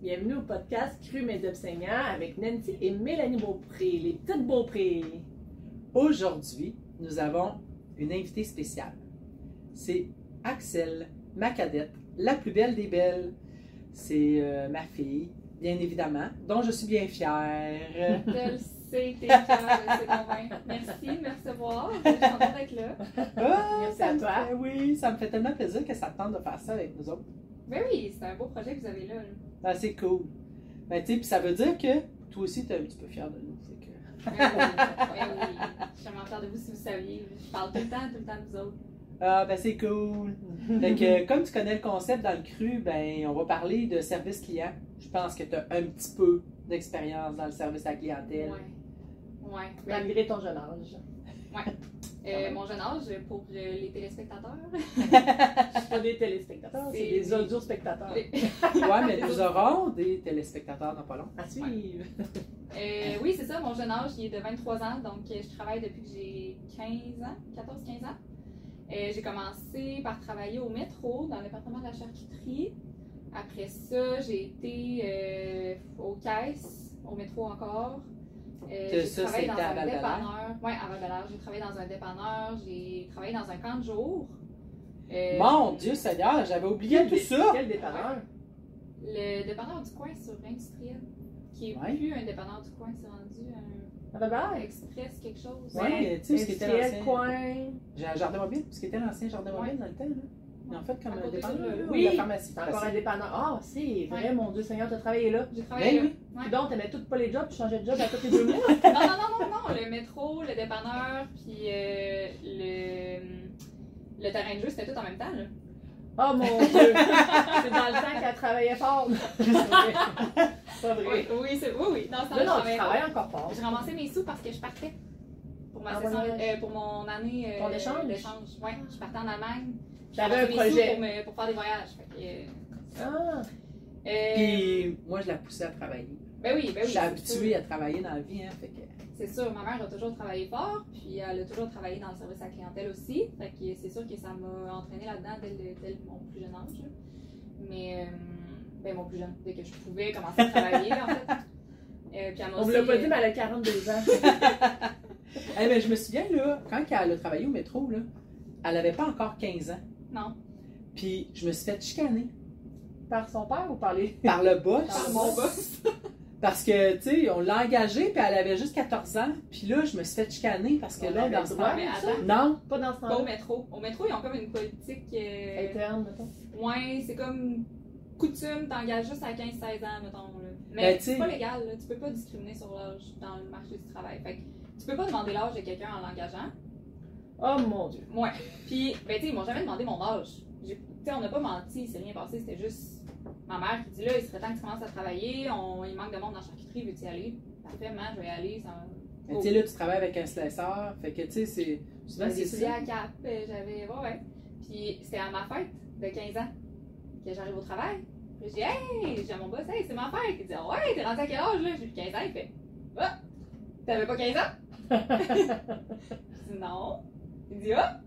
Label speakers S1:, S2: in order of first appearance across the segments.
S1: Bienvenue au podcast Cru mais Seigneur avec Nancy et Mélanie Beaupré, les petites Beaupré.
S2: Aujourd'hui, nous avons une invitée spéciale. C'est Axel, ma cadette, la plus belle des belles. C'est euh, ma fille, bien évidemment, dont je suis bien fière.
S3: Je le sais, t'es fière, je sais convaincre. Merci de me recevoir. Je suis contente d'être là.
S2: Ah,
S1: Merci
S2: ça
S1: à toi.
S2: fait- oui, ça me fait tellement plaisir que ça te tente de faire ça avec nous autres.
S3: Ben oui, c'est un beau projet que vous avez là. là.
S2: Ah, c'est cool. Ben, tu sais, puis ça veut dire que toi aussi, tu es un petit peu fière de nous. fait que-
S3: Ben oui, ben oui. Je suis vraiment fière de vous si vous saviez. Je parle tout le temps, tout le temps de vous autres.
S2: Ah, ben c'est cool. Fait que, comme tu connais le concept dans le cru, ben, on va parler de service client. Je pense que tu as un petit peu d'expérience dans le service à la clientèle.
S3: Ouais. Ouais.
S1: Malgré ton jeune âge.
S3: Euh, mon jeune âge, pour euh, les téléspectateurs.
S1: C'est pas des téléspectateurs, c'est des audio-spectateurs.
S3: Les-
S2: Ouais, mais nous aurons des téléspectateurs dans pas long.
S1: À suivre.
S3: Euh, oui, c'est ça, mon jeune âge, il est de 23 ans, donc je travaille depuis que j'ai 15 ans, 14-15 ans. Euh, j'ai commencé par travailler au métro, dans le département de la charcuterie. Après ça, j'ai été aux caisses, au métro encore. Euh,
S2: Que ça,
S3: travaillé dans
S2: c'était à
S3: un
S2: Val-d'Alaire?
S3: dépanneur. Oui, à val J'ai travaillé dans un dépanneur, j'ai travaillé dans un camp de jour. Euh,
S2: Mon Dieu Seigneur, j'avais oublié tout ça.
S1: Quel dépanneur?
S3: Le dépanneur du coin sur Industriel, qui est
S2: Ouais.
S3: plus un dépanneur du coin, c'est rendu un express quelque chose.
S2: Ouais, tu sais, ce qui était
S1: Industriel,
S2: l'ancien.
S1: coin.
S2: J'ai un jardin mobile, ce qui était l'ancien jardin
S3: Ouais.
S2: mobile dans le temps. Là. Mais en fait, comme un dépanneur,
S1: oui.
S2: ou la pharmacie.
S1: C'est encore un dépanneur. Ah, c'est vrai, mon Dieu Seigneur, t'as travaillé là.
S3: J'ai travaillé
S2: Ben
S3: là.
S2: oui.
S1: Donc, t'aimais toutes pas les jobs, tu changeais de job à tous les deux mois.
S3: Non, non, non, non, non. Le métro, le dépanneur, puis euh, le, le terrain de jeu, c'était tout en même temps. Là.
S1: Oh mon Dieu! c'est dans le temps qu'elle travaillait fort. C'est pas
S3: Oui,
S1: vrai.
S3: oui, c'est- oui, oui. Dans ce
S1: Là,
S3: temps-là,
S1: non,
S3: je travaillais
S1: encore fort.
S3: J'ai ramassé mes sous parce que je partais pour ma saison,
S1: voyage.
S3: euh, pour mon année euh,
S1: Ton échange?
S3: Ouais, je partais en Allemagne. J'ai
S1: T'avais un projet.
S3: Pour, me- pour faire des voyages. Fait que, euh,
S1: Ah,
S3: euh,
S2: Puis moi, je la poussais à travailler.
S3: ben oui, ben oui.
S2: je suis habituée
S3: sûr.
S2: à travailler dans la vie. Hein, fait que...
S3: C'est sûr, ma mère a toujours travaillé fort, puis elle a toujours travaillé dans le service à la clientèle aussi. Fait que c'est sûr que ça m'a entraîné là-dedans dès, mon plus jeune âge. là. Mais, euh, ben mon plus jeune, dès que je pouvais commencer à travailler, en fait. Euh, puis
S1: on
S3: aussi,
S1: l'a pas dit, mais elle a 42 ans.
S2: Eh, mais je me souviens, là, quand elle a travaillé au métro, là, elle n'avait pas encore 15 ans.
S3: Non.
S2: Puis je me suis fait chicaner
S1: Par son père ou par les.
S2: par le boss.
S3: Par mon boss.
S2: Parce que, tu sais, on l'a engagée, puis elle avait juste 14 ans. Puis là, je me suis fait chicaner parce que
S1: On
S2: là, dans
S1: le
S2: ce temps. Non,
S1: Pas dans ce
S3: Pas au métro. Au métro, ils ont comme une politique. euh,
S1: Interne, mettons.
S3: ouais, c'est comme coutume, t'engages juste à 15-16 ans, mettons. Là. Mais
S2: Ben,
S3: c'est pas légal, là. tu peux pas discriminer sur l'âge dans le marché du travail. Fait que tu peux pas demander l'âge de quelqu'un en l'engageant.
S1: Oh mon Dieu.
S3: Ouais. Puis, ben, tu sais, ils m'ont jamais demandé mon âge. Tu sais, on n'a pas menti, il s'est rien passé, c'était juste ma mère qui dit là, il serait temps que tu commences à travailler, on, il manque de monde dans la charcuterie, veux-tu y aller? Parfait, maman, je vais y aller. Ça...
S2: mais tu sais, là, tu travailles avec un sliceur. Fait que, tu sais, c'est. Souvent, c'est ça.
S3: à cap, euh, j'avais. Ouais, ouais. Puis, c'était à ma fête de 15 ans que j'arrive au travail. Puis, je dis, hey, j'ai mon boss, hey, c'est ma fête. Il dit, ouais, t'es rendu à quel âge là? J'ai 15 ans, il fait, ah, t'avais pas 15 ans? Je dis, non. Il dit, ah,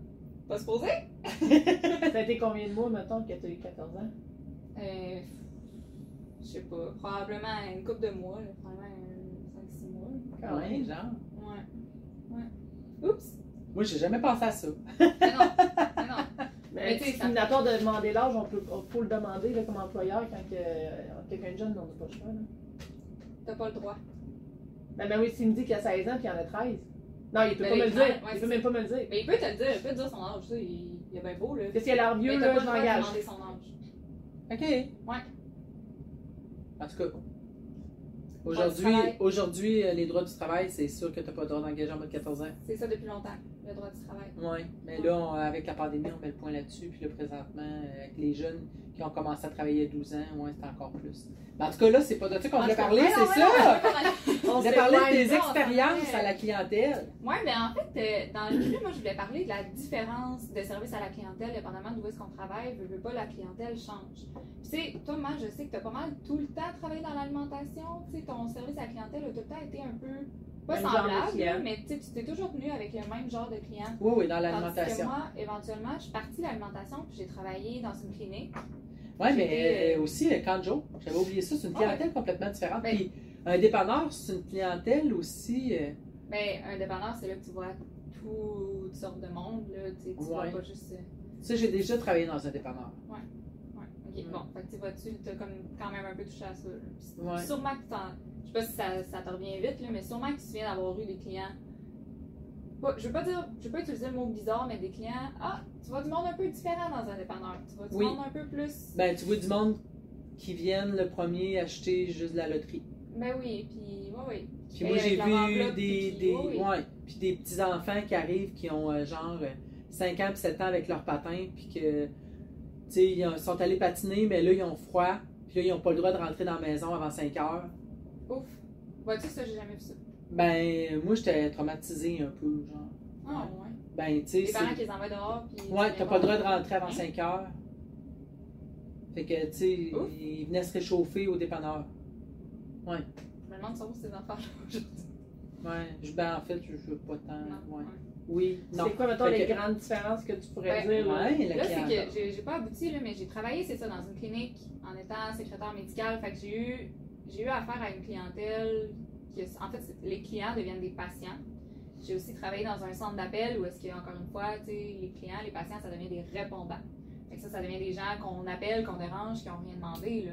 S3: pas supposé?
S1: Ça a été combien de mois, mettons, que tu as eu 14 ans?
S3: Euh, je sais pas, probablement une couple de mois, là, probablement 5-6 mois.
S1: Quand
S2: Ouais,
S1: même.
S2: genre.
S3: Ouais. Ouais. Oups!
S2: Moi, j'ai jamais pensé à ça.
S3: Mais non, mais non.
S1: Mais
S3: Mais tu
S1: discriminatoire de demander l'âge, on peut, on le demander là, comme employeur quand que, euh, quelqu'un de jeune, on n'a pas le choix. Là.
S3: T'as pas le droit.
S1: Ben, ben oui, s'il me dit qu'il a 16 ans puis qu'il en a 13. Non, il peut pas me le dire.
S3: ouais,
S1: il peut même pas me le dire.
S3: Mais il peut te le dire, il peut te dire son âge, ça, il, il est bien beau, là.
S1: Que si elle a l'air vieux,
S3: t'as
S1: là,
S3: pas
S1: je m'engage.
S3: demander son âge.
S2: OK.
S3: Ouais.
S2: En tout cas,
S3: Droit du
S2: aujourd'hui, aujourd'hui euh, les droits du travail, c'est sûr que tu n'as pas le droit d'engager en mode 14 ans.
S3: C'est ça depuis longtemps, le droit du travail.
S2: Oui, mais là, on- avec la pandémie, on met le point là-dessus. Puis là, présentement, euh, avec les jeunes qui ont commencé à travailler à 12 ans, ouais, c'est encore plus. Mais en tout cas, là, c'est pas de ça qu'on voulait
S3: cas,
S2: parler, c'est ça! On voulait parler
S1: ouais,
S2: de tes
S3: ça, on
S2: expériences à la clientèle.
S3: Oui, mais en fait, euh, dans le cru, moi, je voulais parler de la différence de service à la clientèle, dépendamment d'où est-ce qu'on travaille. Veux, veux pas, la clientèle change. Tu sais, toi, moi, je sais que tu as pas mal tout le temps travaillé dans l'alimentation. Tu sais, ton service à la clientèle a tout le temps été un peu, pas
S1: de
S3: semblable, mais tu tu t'es toujours venu avec le même genre de client.
S2: Oui, oui, dans l'alimentation.
S3: moi, éventuellement, je suis partie de l'alimentation, puis j'ai travaillé dans une clinique.
S2: Ouais, mais
S3: J'étais,
S2: euh, aussi, euh, Kanjo, j'avais oublié ça, c'est une
S3: Ouais.
S2: clientèle complètement différente.
S3: Ben-
S2: Puis un dépanneur, c'est une clientèle aussi. euh,
S3: Mais un dépanneur, c'est là que tu vois toutes sortes de monde. Là. Tu, tu vois pas juste. euh,
S2: Ça, j'ai déjà travaillé dans un dépanneur.
S3: Ouais. Ok,
S2: Ouais.
S3: bon. Fait que tu t'as comme quand même un peu touché à ça. Sûrement que t'en. Je sais pas si ça, ça te revient vite, là, mais sûrement que tu viens d'avoir eu des clients. Pas- je veux pas dire. Je veux pas utiliser le mot bizarre, mais des clients. Ah, tu vois du monde un peu différent dans un dépanneur. Tu vois du
S2: Oui.
S3: monde un peu plus.
S2: Ben, tu vois du monde qui viennent le premier acheter juste de la loterie.
S3: Ben oui, puis. Ouais, oui.
S2: Puis moi, j'ai vu des,
S3: puis
S2: des,
S3: ouais, oui.
S2: ouais, puis des petits-enfants qui arrivent qui ont euh, genre euh, 5 ans puis 7 ans avec leur patin, puis que, tu sais, ils ont- sont allés patiner, mais là, ils ont froid, puis là, ils n'ont pas le droit de rentrer dans la maison avant 5 heures.
S3: Ouf. Vois-tu, ça, j'ai jamais vu ça.
S2: Ben, moi, j'étais traumatisé un peu, genre.
S3: Ah, ouais.
S2: Ben, tu sais,
S3: Les parents qui les envoient dehors, puis.
S2: Ouais, t'as pas le droit de rentrer avant
S3: Hein?
S2: 5 heures. Fait que, tu sais, ils venaient se réchauffer au dépanneur.
S3: Je me demande si ces enfants-là aujourd'hui.
S2: Ouais, je, ben, en fait, je veux pas tant.
S3: Non,
S2: Ouais.
S3: ouais.
S2: Oui, non.
S1: C'est quoi, mettons,
S2: Fait
S1: les
S2: que-
S1: grandes différences que tu pourrais
S3: Ben,
S1: dire? là?
S2: Ouais,
S3: Là, c'est que j'ai j'ai pas abouti, là, mais j'ai travaillé, c'est ça, dans une clinique en étant secrétaire médicale. Fait que j'ai eu, j'ai eu affaire à une clientèle qui, en fait, les clients deviennent des patients. J'ai aussi travaillé dans un centre d'appel où est-ce que, encore une fois, tu sais, les clients, les patients, ça devient des répondants. Fait que ça, ça devient des gens qu'on appelle, qu'on dérange, qui n'ont rien demandé, là.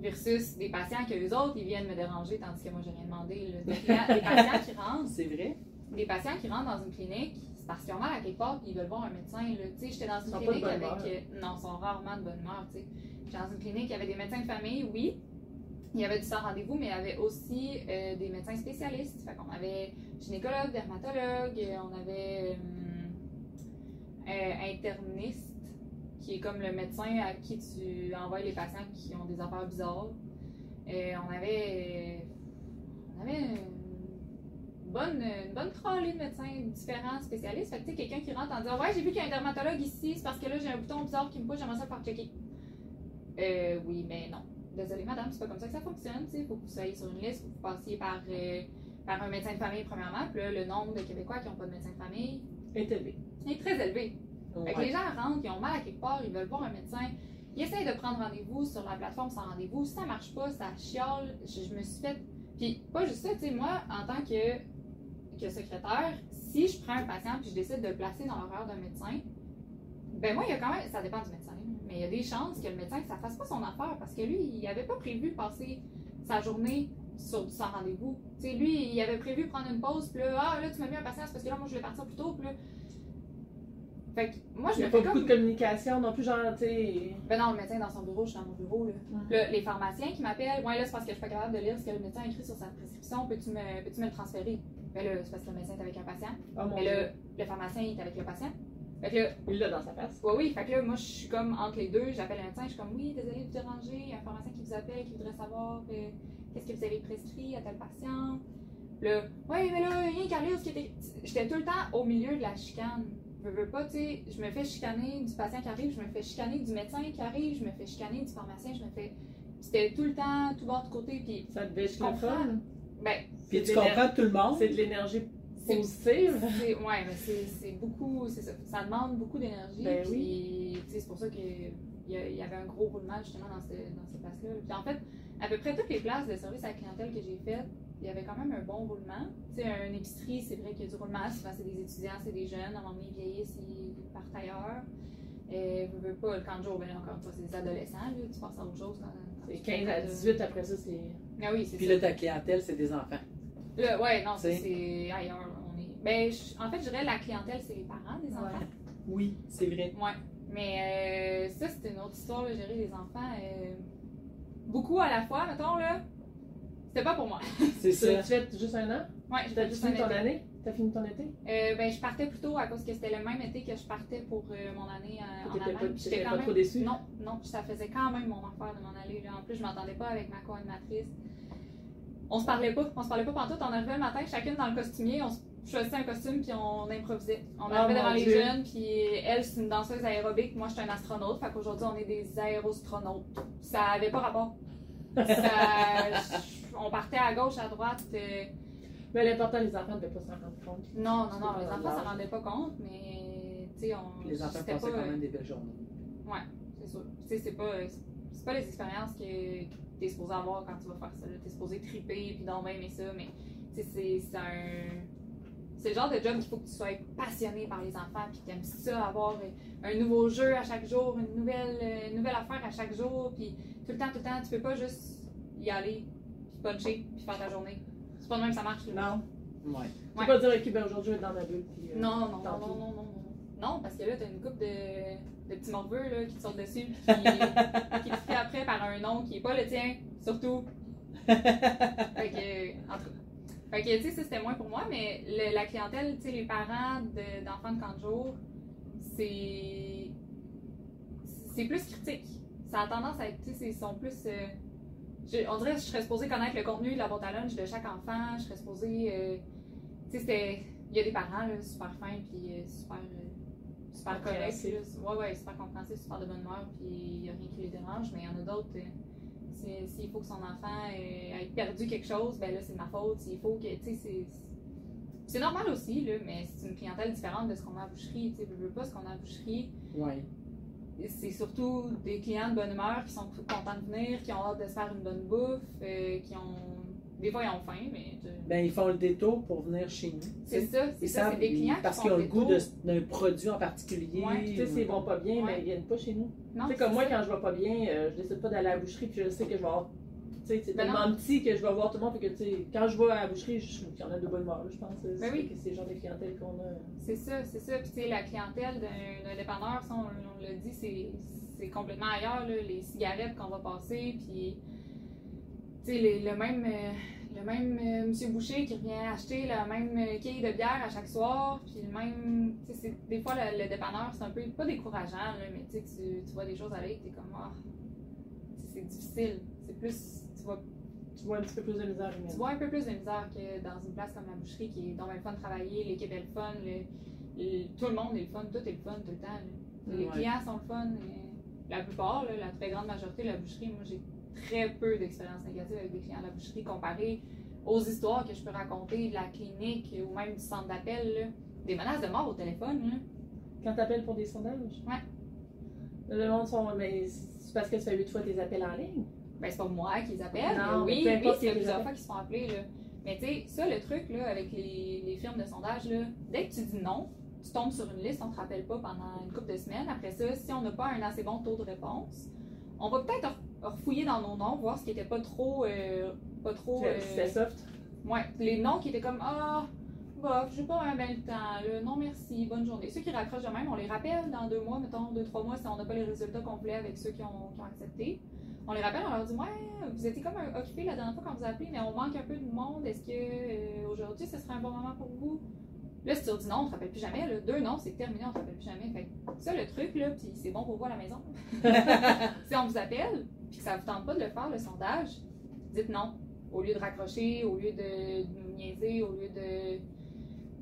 S3: Versus des patients que eux autres, ils viennent me déranger, tandis que moi, j'ai rien demandé, là. Des, clients- des patients qui rentrent
S2: C'est vrai?
S3: des patients qui rentrent dans une clinique, c'est parce qu'ils ont mal à quelque part et ils veulent voir un médecin. là. Tu sais, j'étais dans
S1: Ils
S3: une clinique avec. euh, non, ils sont rarement de bonne humeur, tu sais. J'étais dans une clinique, il y avait des médecins de famille, oui. Il y avait du sans rendez-vous, mais il y avait aussi euh, des médecins spécialistes. Fait qu'on avait gynécologue, dermatologue, euh, on avait euh, interniste, qui est comme le médecin à qui tu envoies les patients qui ont des affaires bizarres. On avait. On avait une bonne, une bonne de médecins différents, spécialistes. Fait que tu sais, quelqu'un qui rentre en disant Ouais, j'ai vu qu'il y a un dermatologue ici, c'est parce que là j'ai un bouton bizarre qui me pousse, j'aimerais ça le faire checker. Oui, mais non. Désolée, madame, c'est pas comme ça que ça fonctionne. Il faut que vous soyez sur une liste, faut que vous passiez par, euh, par un médecin de famille, premièrement. Puis là, le nombre de Québécois qui n'ont pas de médecin de famille
S1: Est élevé.
S3: est très élevé. Fait que les gens rentrent, ils ont mal à quelque part, ils veulent voir un médecin. Ils essayent de prendre rendez-vous sur la plateforme sans rendez-vous. Si ça marche pas, ça chiale. Je, je me suis fait. Puis, pas juste ça, tu sais, moi, en tant que, que secrétaire, si je prends un patient puis je décide de le placer dans l'horaire d'un médecin, ben moi, il y a quand même. Ça dépend du médecin, il y a des chances que le médecin, ça fasse pas son affaire parce que lui, il avait pas prévu passer sa journée sur sans rendez-vous. Tu sais, lui, il avait prévu prendre une pause, puis là, ah, là, tu m'as mis un patient, c'est parce que là, moi, je vais partir plus tôt, puis là. Fait que moi, je
S1: Il n'y
S3: me
S1: a pas beaucoup de communication non plus, genre, tu sais.
S3: Ben non, le médecin est dans son bureau, je suis dans mon bureau. Là. Là, les pharmaciens qui m'appellent, ouais, là, c'est parce que je suis pas capable de lire ce que le médecin a écrit sur sa prescription, peux-tu me, peux me le transférer? Ben là, c'est parce que le médecin est avec un patient.
S1: Oh mon
S3: Mais
S1: Dieu.
S3: là, le pharmacien est avec le patient. Fait que là,
S1: Il l'a dans sa face.
S3: ouais, oui, fait que là, moi, je suis comme entre les deux, j'appelle le médecin, je suis comme, oui, désolé de vous déranger, il y a un pharmacien qui vous appelle, qui voudrait savoir euh, qu'est-ce que vous avez prescrit à tel patient. Là, ouais, mais là, rien Carlos qui était. J'étais tout le temps au milieu de la chicane. Je veux pas, tu sais, je me fais chicaner du patient qui arrive, je me fais chicaner du médecin qui arrive, je me fais chicaner du pharmacien, je me fais. C'était tout le temps, tout bord de côté, puis.
S1: Ça devait être
S3: Je
S1: le
S3: comprends.
S1: fun?
S3: Ben,
S2: Puis tu comprends tout le monde?
S1: C'est de l'énergie
S3: c'est.
S1: positive.
S3: c'est- Ouais, mais c'est c'est beaucoup. C'est ça. Ça demande beaucoup d'énergie.
S1: Ben
S3: puis, tu sais, c'est pour ça qu'il y, y avait un gros roulement justement dans, ce, dans ces places-là. Puis en fait, à peu près toutes les places de service à la clientèle que j'ai faites, il y avait quand même un bon roulement. Tu sais, une épicerie, c'est vrai qu'il y a du roulement. Souvent, c'est des étudiants, c'est des jeunes. À un moment donné, ils vieillissent, ils partent ailleurs. Euh, veux, veux pas, le camp de jour, ben, encore c'est des adolescents. Là, tu passes à autre chose. Quand, quand
S1: C'est
S3: tu
S1: 15 à
S3: fais de-
S1: 18, après ça, c'est.
S3: Ah oui, c'est
S2: Puis
S3: ça.
S2: là, ta clientèle, c'est des enfants.
S3: Là, ouais, non, ça, c'est ailleurs. On est... ben, je- en fait, je dirais la clientèle, c'est les parents des enfants.
S2: Oui, c'est vrai.
S3: Ouais. Mais euh, ça, c'était une autre histoire, là, gérer les enfants. euh, beaucoup à la fois, mettons, là. C'était pas pour moi.
S2: C'est ça.
S1: tu fais juste un an?
S3: Ouais, j'ai
S1: T'as
S3: fait juste
S1: fini
S3: un
S1: ton
S3: été.
S1: année? T'as fini ton été?
S3: Euh, ben, je partais plus tôt à cause que c'était le même été que je partais pour euh, mon année euh, en Allemagne.
S1: pas,
S3: J'étais
S1: t'étais
S3: quand
S1: pas
S3: même-
S1: trop déçu?
S3: Non, non, ça faisait quand même mon affaire de m'en aller. Là. En plus, je m'entendais pas avec ma co-animatrice. On se parlait pas, on se parlait pas pantoute. On arrivait le matin, chacune dans le costumier, on choisissait un costume puis on improvisait. On
S1: Oh,
S3: arrivait devant les
S1: Dieu.
S3: jeunes, puis elle, c'est une danseuse aérobique, moi, je suis un astronaute. Fait qu'aujourd'hui, on est des aérostronautes. Ça avait pas rapport. Ça- on partait à gauche, à droite. euh,
S1: Mais l'important, les enfants ne devaient pas s'en rendre compte.
S3: Non, non, non, les enfants s'en
S1: l'âge.
S3: rendaient pas compte, mais tu sais, on.
S2: Puis les enfants passaient
S3: pas,
S2: quand même des belles journées.
S3: C'est sûr. Tu sais, c'est pas. c'est pas les expériences que t'es supposé avoir quand tu vas faire ça. T'es supposé triper puis donc aimer ça, mais c'est c'est un. C'est le genre de job qu'il faut que tu sois passionné par les enfants puis que tu aimes ça, avoir un nouveau jeu à chaque jour, une nouvelle, euh, une nouvelle affaire à chaque jour, puis tout le temps, tout le temps, tu peux pas juste y aller, puis puncher, puis faire ta journée. C'est pas de même que ça marche.
S1: Non.
S2: Ouais.
S1: Tu
S3: Ouais.
S1: peux pas dire, ok, ben aujourd'hui, je vais être dans ma bulle. Puis, euh,
S3: Non, non, non, non, non, non, parce que là, t'as une coupe de, de petits morveux là, qui te sortent dessus, puis qui, qui te crient après par un nom qui est pas le tien, surtout. Fait que, en tout. Fait que, tu sais, ça c'était moins pour moi, mais le- la clientèle, tu sais, les parents de- d'enfants de camp de jour, c'est. C'est plus critique. Ça a tendance à être, tu sais, ils sont plus. euh, je- on dirait que je serais supposée connaître le contenu de la boîte à lunch de chaque enfant, je serais supposée. euh, tu sais, c'était. Il y a des parents, là, super fins, puis euh, super. Super.
S1: Compréhensifs.
S3: là. Ouais, super compréhensifs, super de bonne humeur, puis il n'y a rien qui les dérange, mais il y en a d'autres. S'il faut que son enfant ait perdu quelque chose, ben là, c'est de ma faute. S'il faut que. C'est. Normal aussi, là, mais c'est une clientèle différente de ce qu'on a à boucherie. Tu veux pas ce qu'on a à boucherie.
S2: Ouais.
S3: C'est surtout des clients de bonne humeur qui sont contents de venir, qui ont hâte de se faire une bonne bouffe, euh, qui ont. Des fois, ils ont faim, mais.
S2: Ben, ils font le détour pour venir chez nous.
S3: C'est ça, c'est ça, c'est des clients
S2: parce
S3: qui
S2: qu'ils ont le goût d'un produit en particulier.
S3: Ouais,
S1: Tu sais, s'ils vont pas bien,
S3: Ouais.
S1: mais ils viennent pas chez nous.
S3: Non,
S1: Tu sais, comme moi,
S3: ça.
S1: quand je vais pas bien, euh, je décide pas d'aller à la boucherie, puis je sais que je vais avoir. Tu sais, c'est
S3: Ben
S1: tellement petit que je vais voir tout le monde, puis que, tu sais, quand je vais à la boucherie, je il y en a de bonne là, je pense. C'est
S3: Ben oui.
S1: c'est le genre de clientèle qu'on a.
S3: C'est ça, c'est ça. Puis, tu sais, la clientèle d'un dépanneur, ça, on, on l'a dit, c'est c'est complètement ailleurs, là. Les cigarettes qu'on va passer, puis, les- le même, euh, le même euh, monsieur Boucher qui revient acheter la même euh, quille de bière à chaque soir, puis le même, tu des fois, le, le dépanneur, c'est un peu, pas décourageant, là, mais tu tu- tu vois des choses aller, t'es comme, ah, Tu c'est difficile. C'est plus, tu vois
S1: Tu vois un petit peu plus de misère humaine.
S3: tu vois un peu plus de misère que dans une place comme la boucherie qui est bien le fun de travailler, l'équipe est le fun, le- le- tout le monde est le fun, tout est le fun tout le temps. là. Les
S2: Ouais.
S3: clients sont le fun. la plupart, là, la très grande majorité de la boucherie, moi j'ai très peu d'expériences négatives avec des clients de la boucherie comparé aux histoires que je peux raconter de la clinique ou même du centre d'appel. Des menaces de mort au téléphone. Là.
S1: Quand t'appelles pour des sondages?
S3: Ouais.
S1: Le monde sont. Mais c'est parce que tu fais huit fois tes appels en ligne?
S3: Ben, c'est pas moi qui les appelle.
S1: Non,
S3: mais oui,
S1: peu
S3: oui, c'est plusieurs fois qu'ils se font appeler. Là. Mais tu sais, ça, le truc là, avec les, les firmes de sondage, là, dès que tu dis non, tu tombes sur une liste, on te rappelle pas pendant une couple de semaines. Après ça, si on n'a pas un assez bon taux de réponse, on va peut-être re- refouiller dans nos noms, voir ce qui était pas trop. euh, pas trop euh,
S1: C'était soft.
S3: ouais, les noms qui étaient comme Ah, bof, j'ai pas un bel temps, non merci, bonne journée. Ceux qui raccrochent de même, on les rappelle dans deux mois, mettons deux, trois mois, si on n'a pas les résultats complets avec ceux qui ont, qui ont accepté. On les rappelle, on leur dit Ouais, vous étiez comme euh, occupés la dernière fois quand vous appelez, mais on manque un peu de monde. Est-ce que euh, aujourd'hui ce serait un bon moment pour vous? Là, si tu leur dis non, on ne te rappelle plus jamais. Là. Deux non, c'est terminé, on ne te rappelle plus jamais. Fait que ça, le truc, là, puis c'est bon pour vous à la maison. si on vous appelle, puis que ça ne vous tente pas de le faire, le sondage, dites non. Au lieu de raccrocher, au lieu de, nous niaiser, au lieu de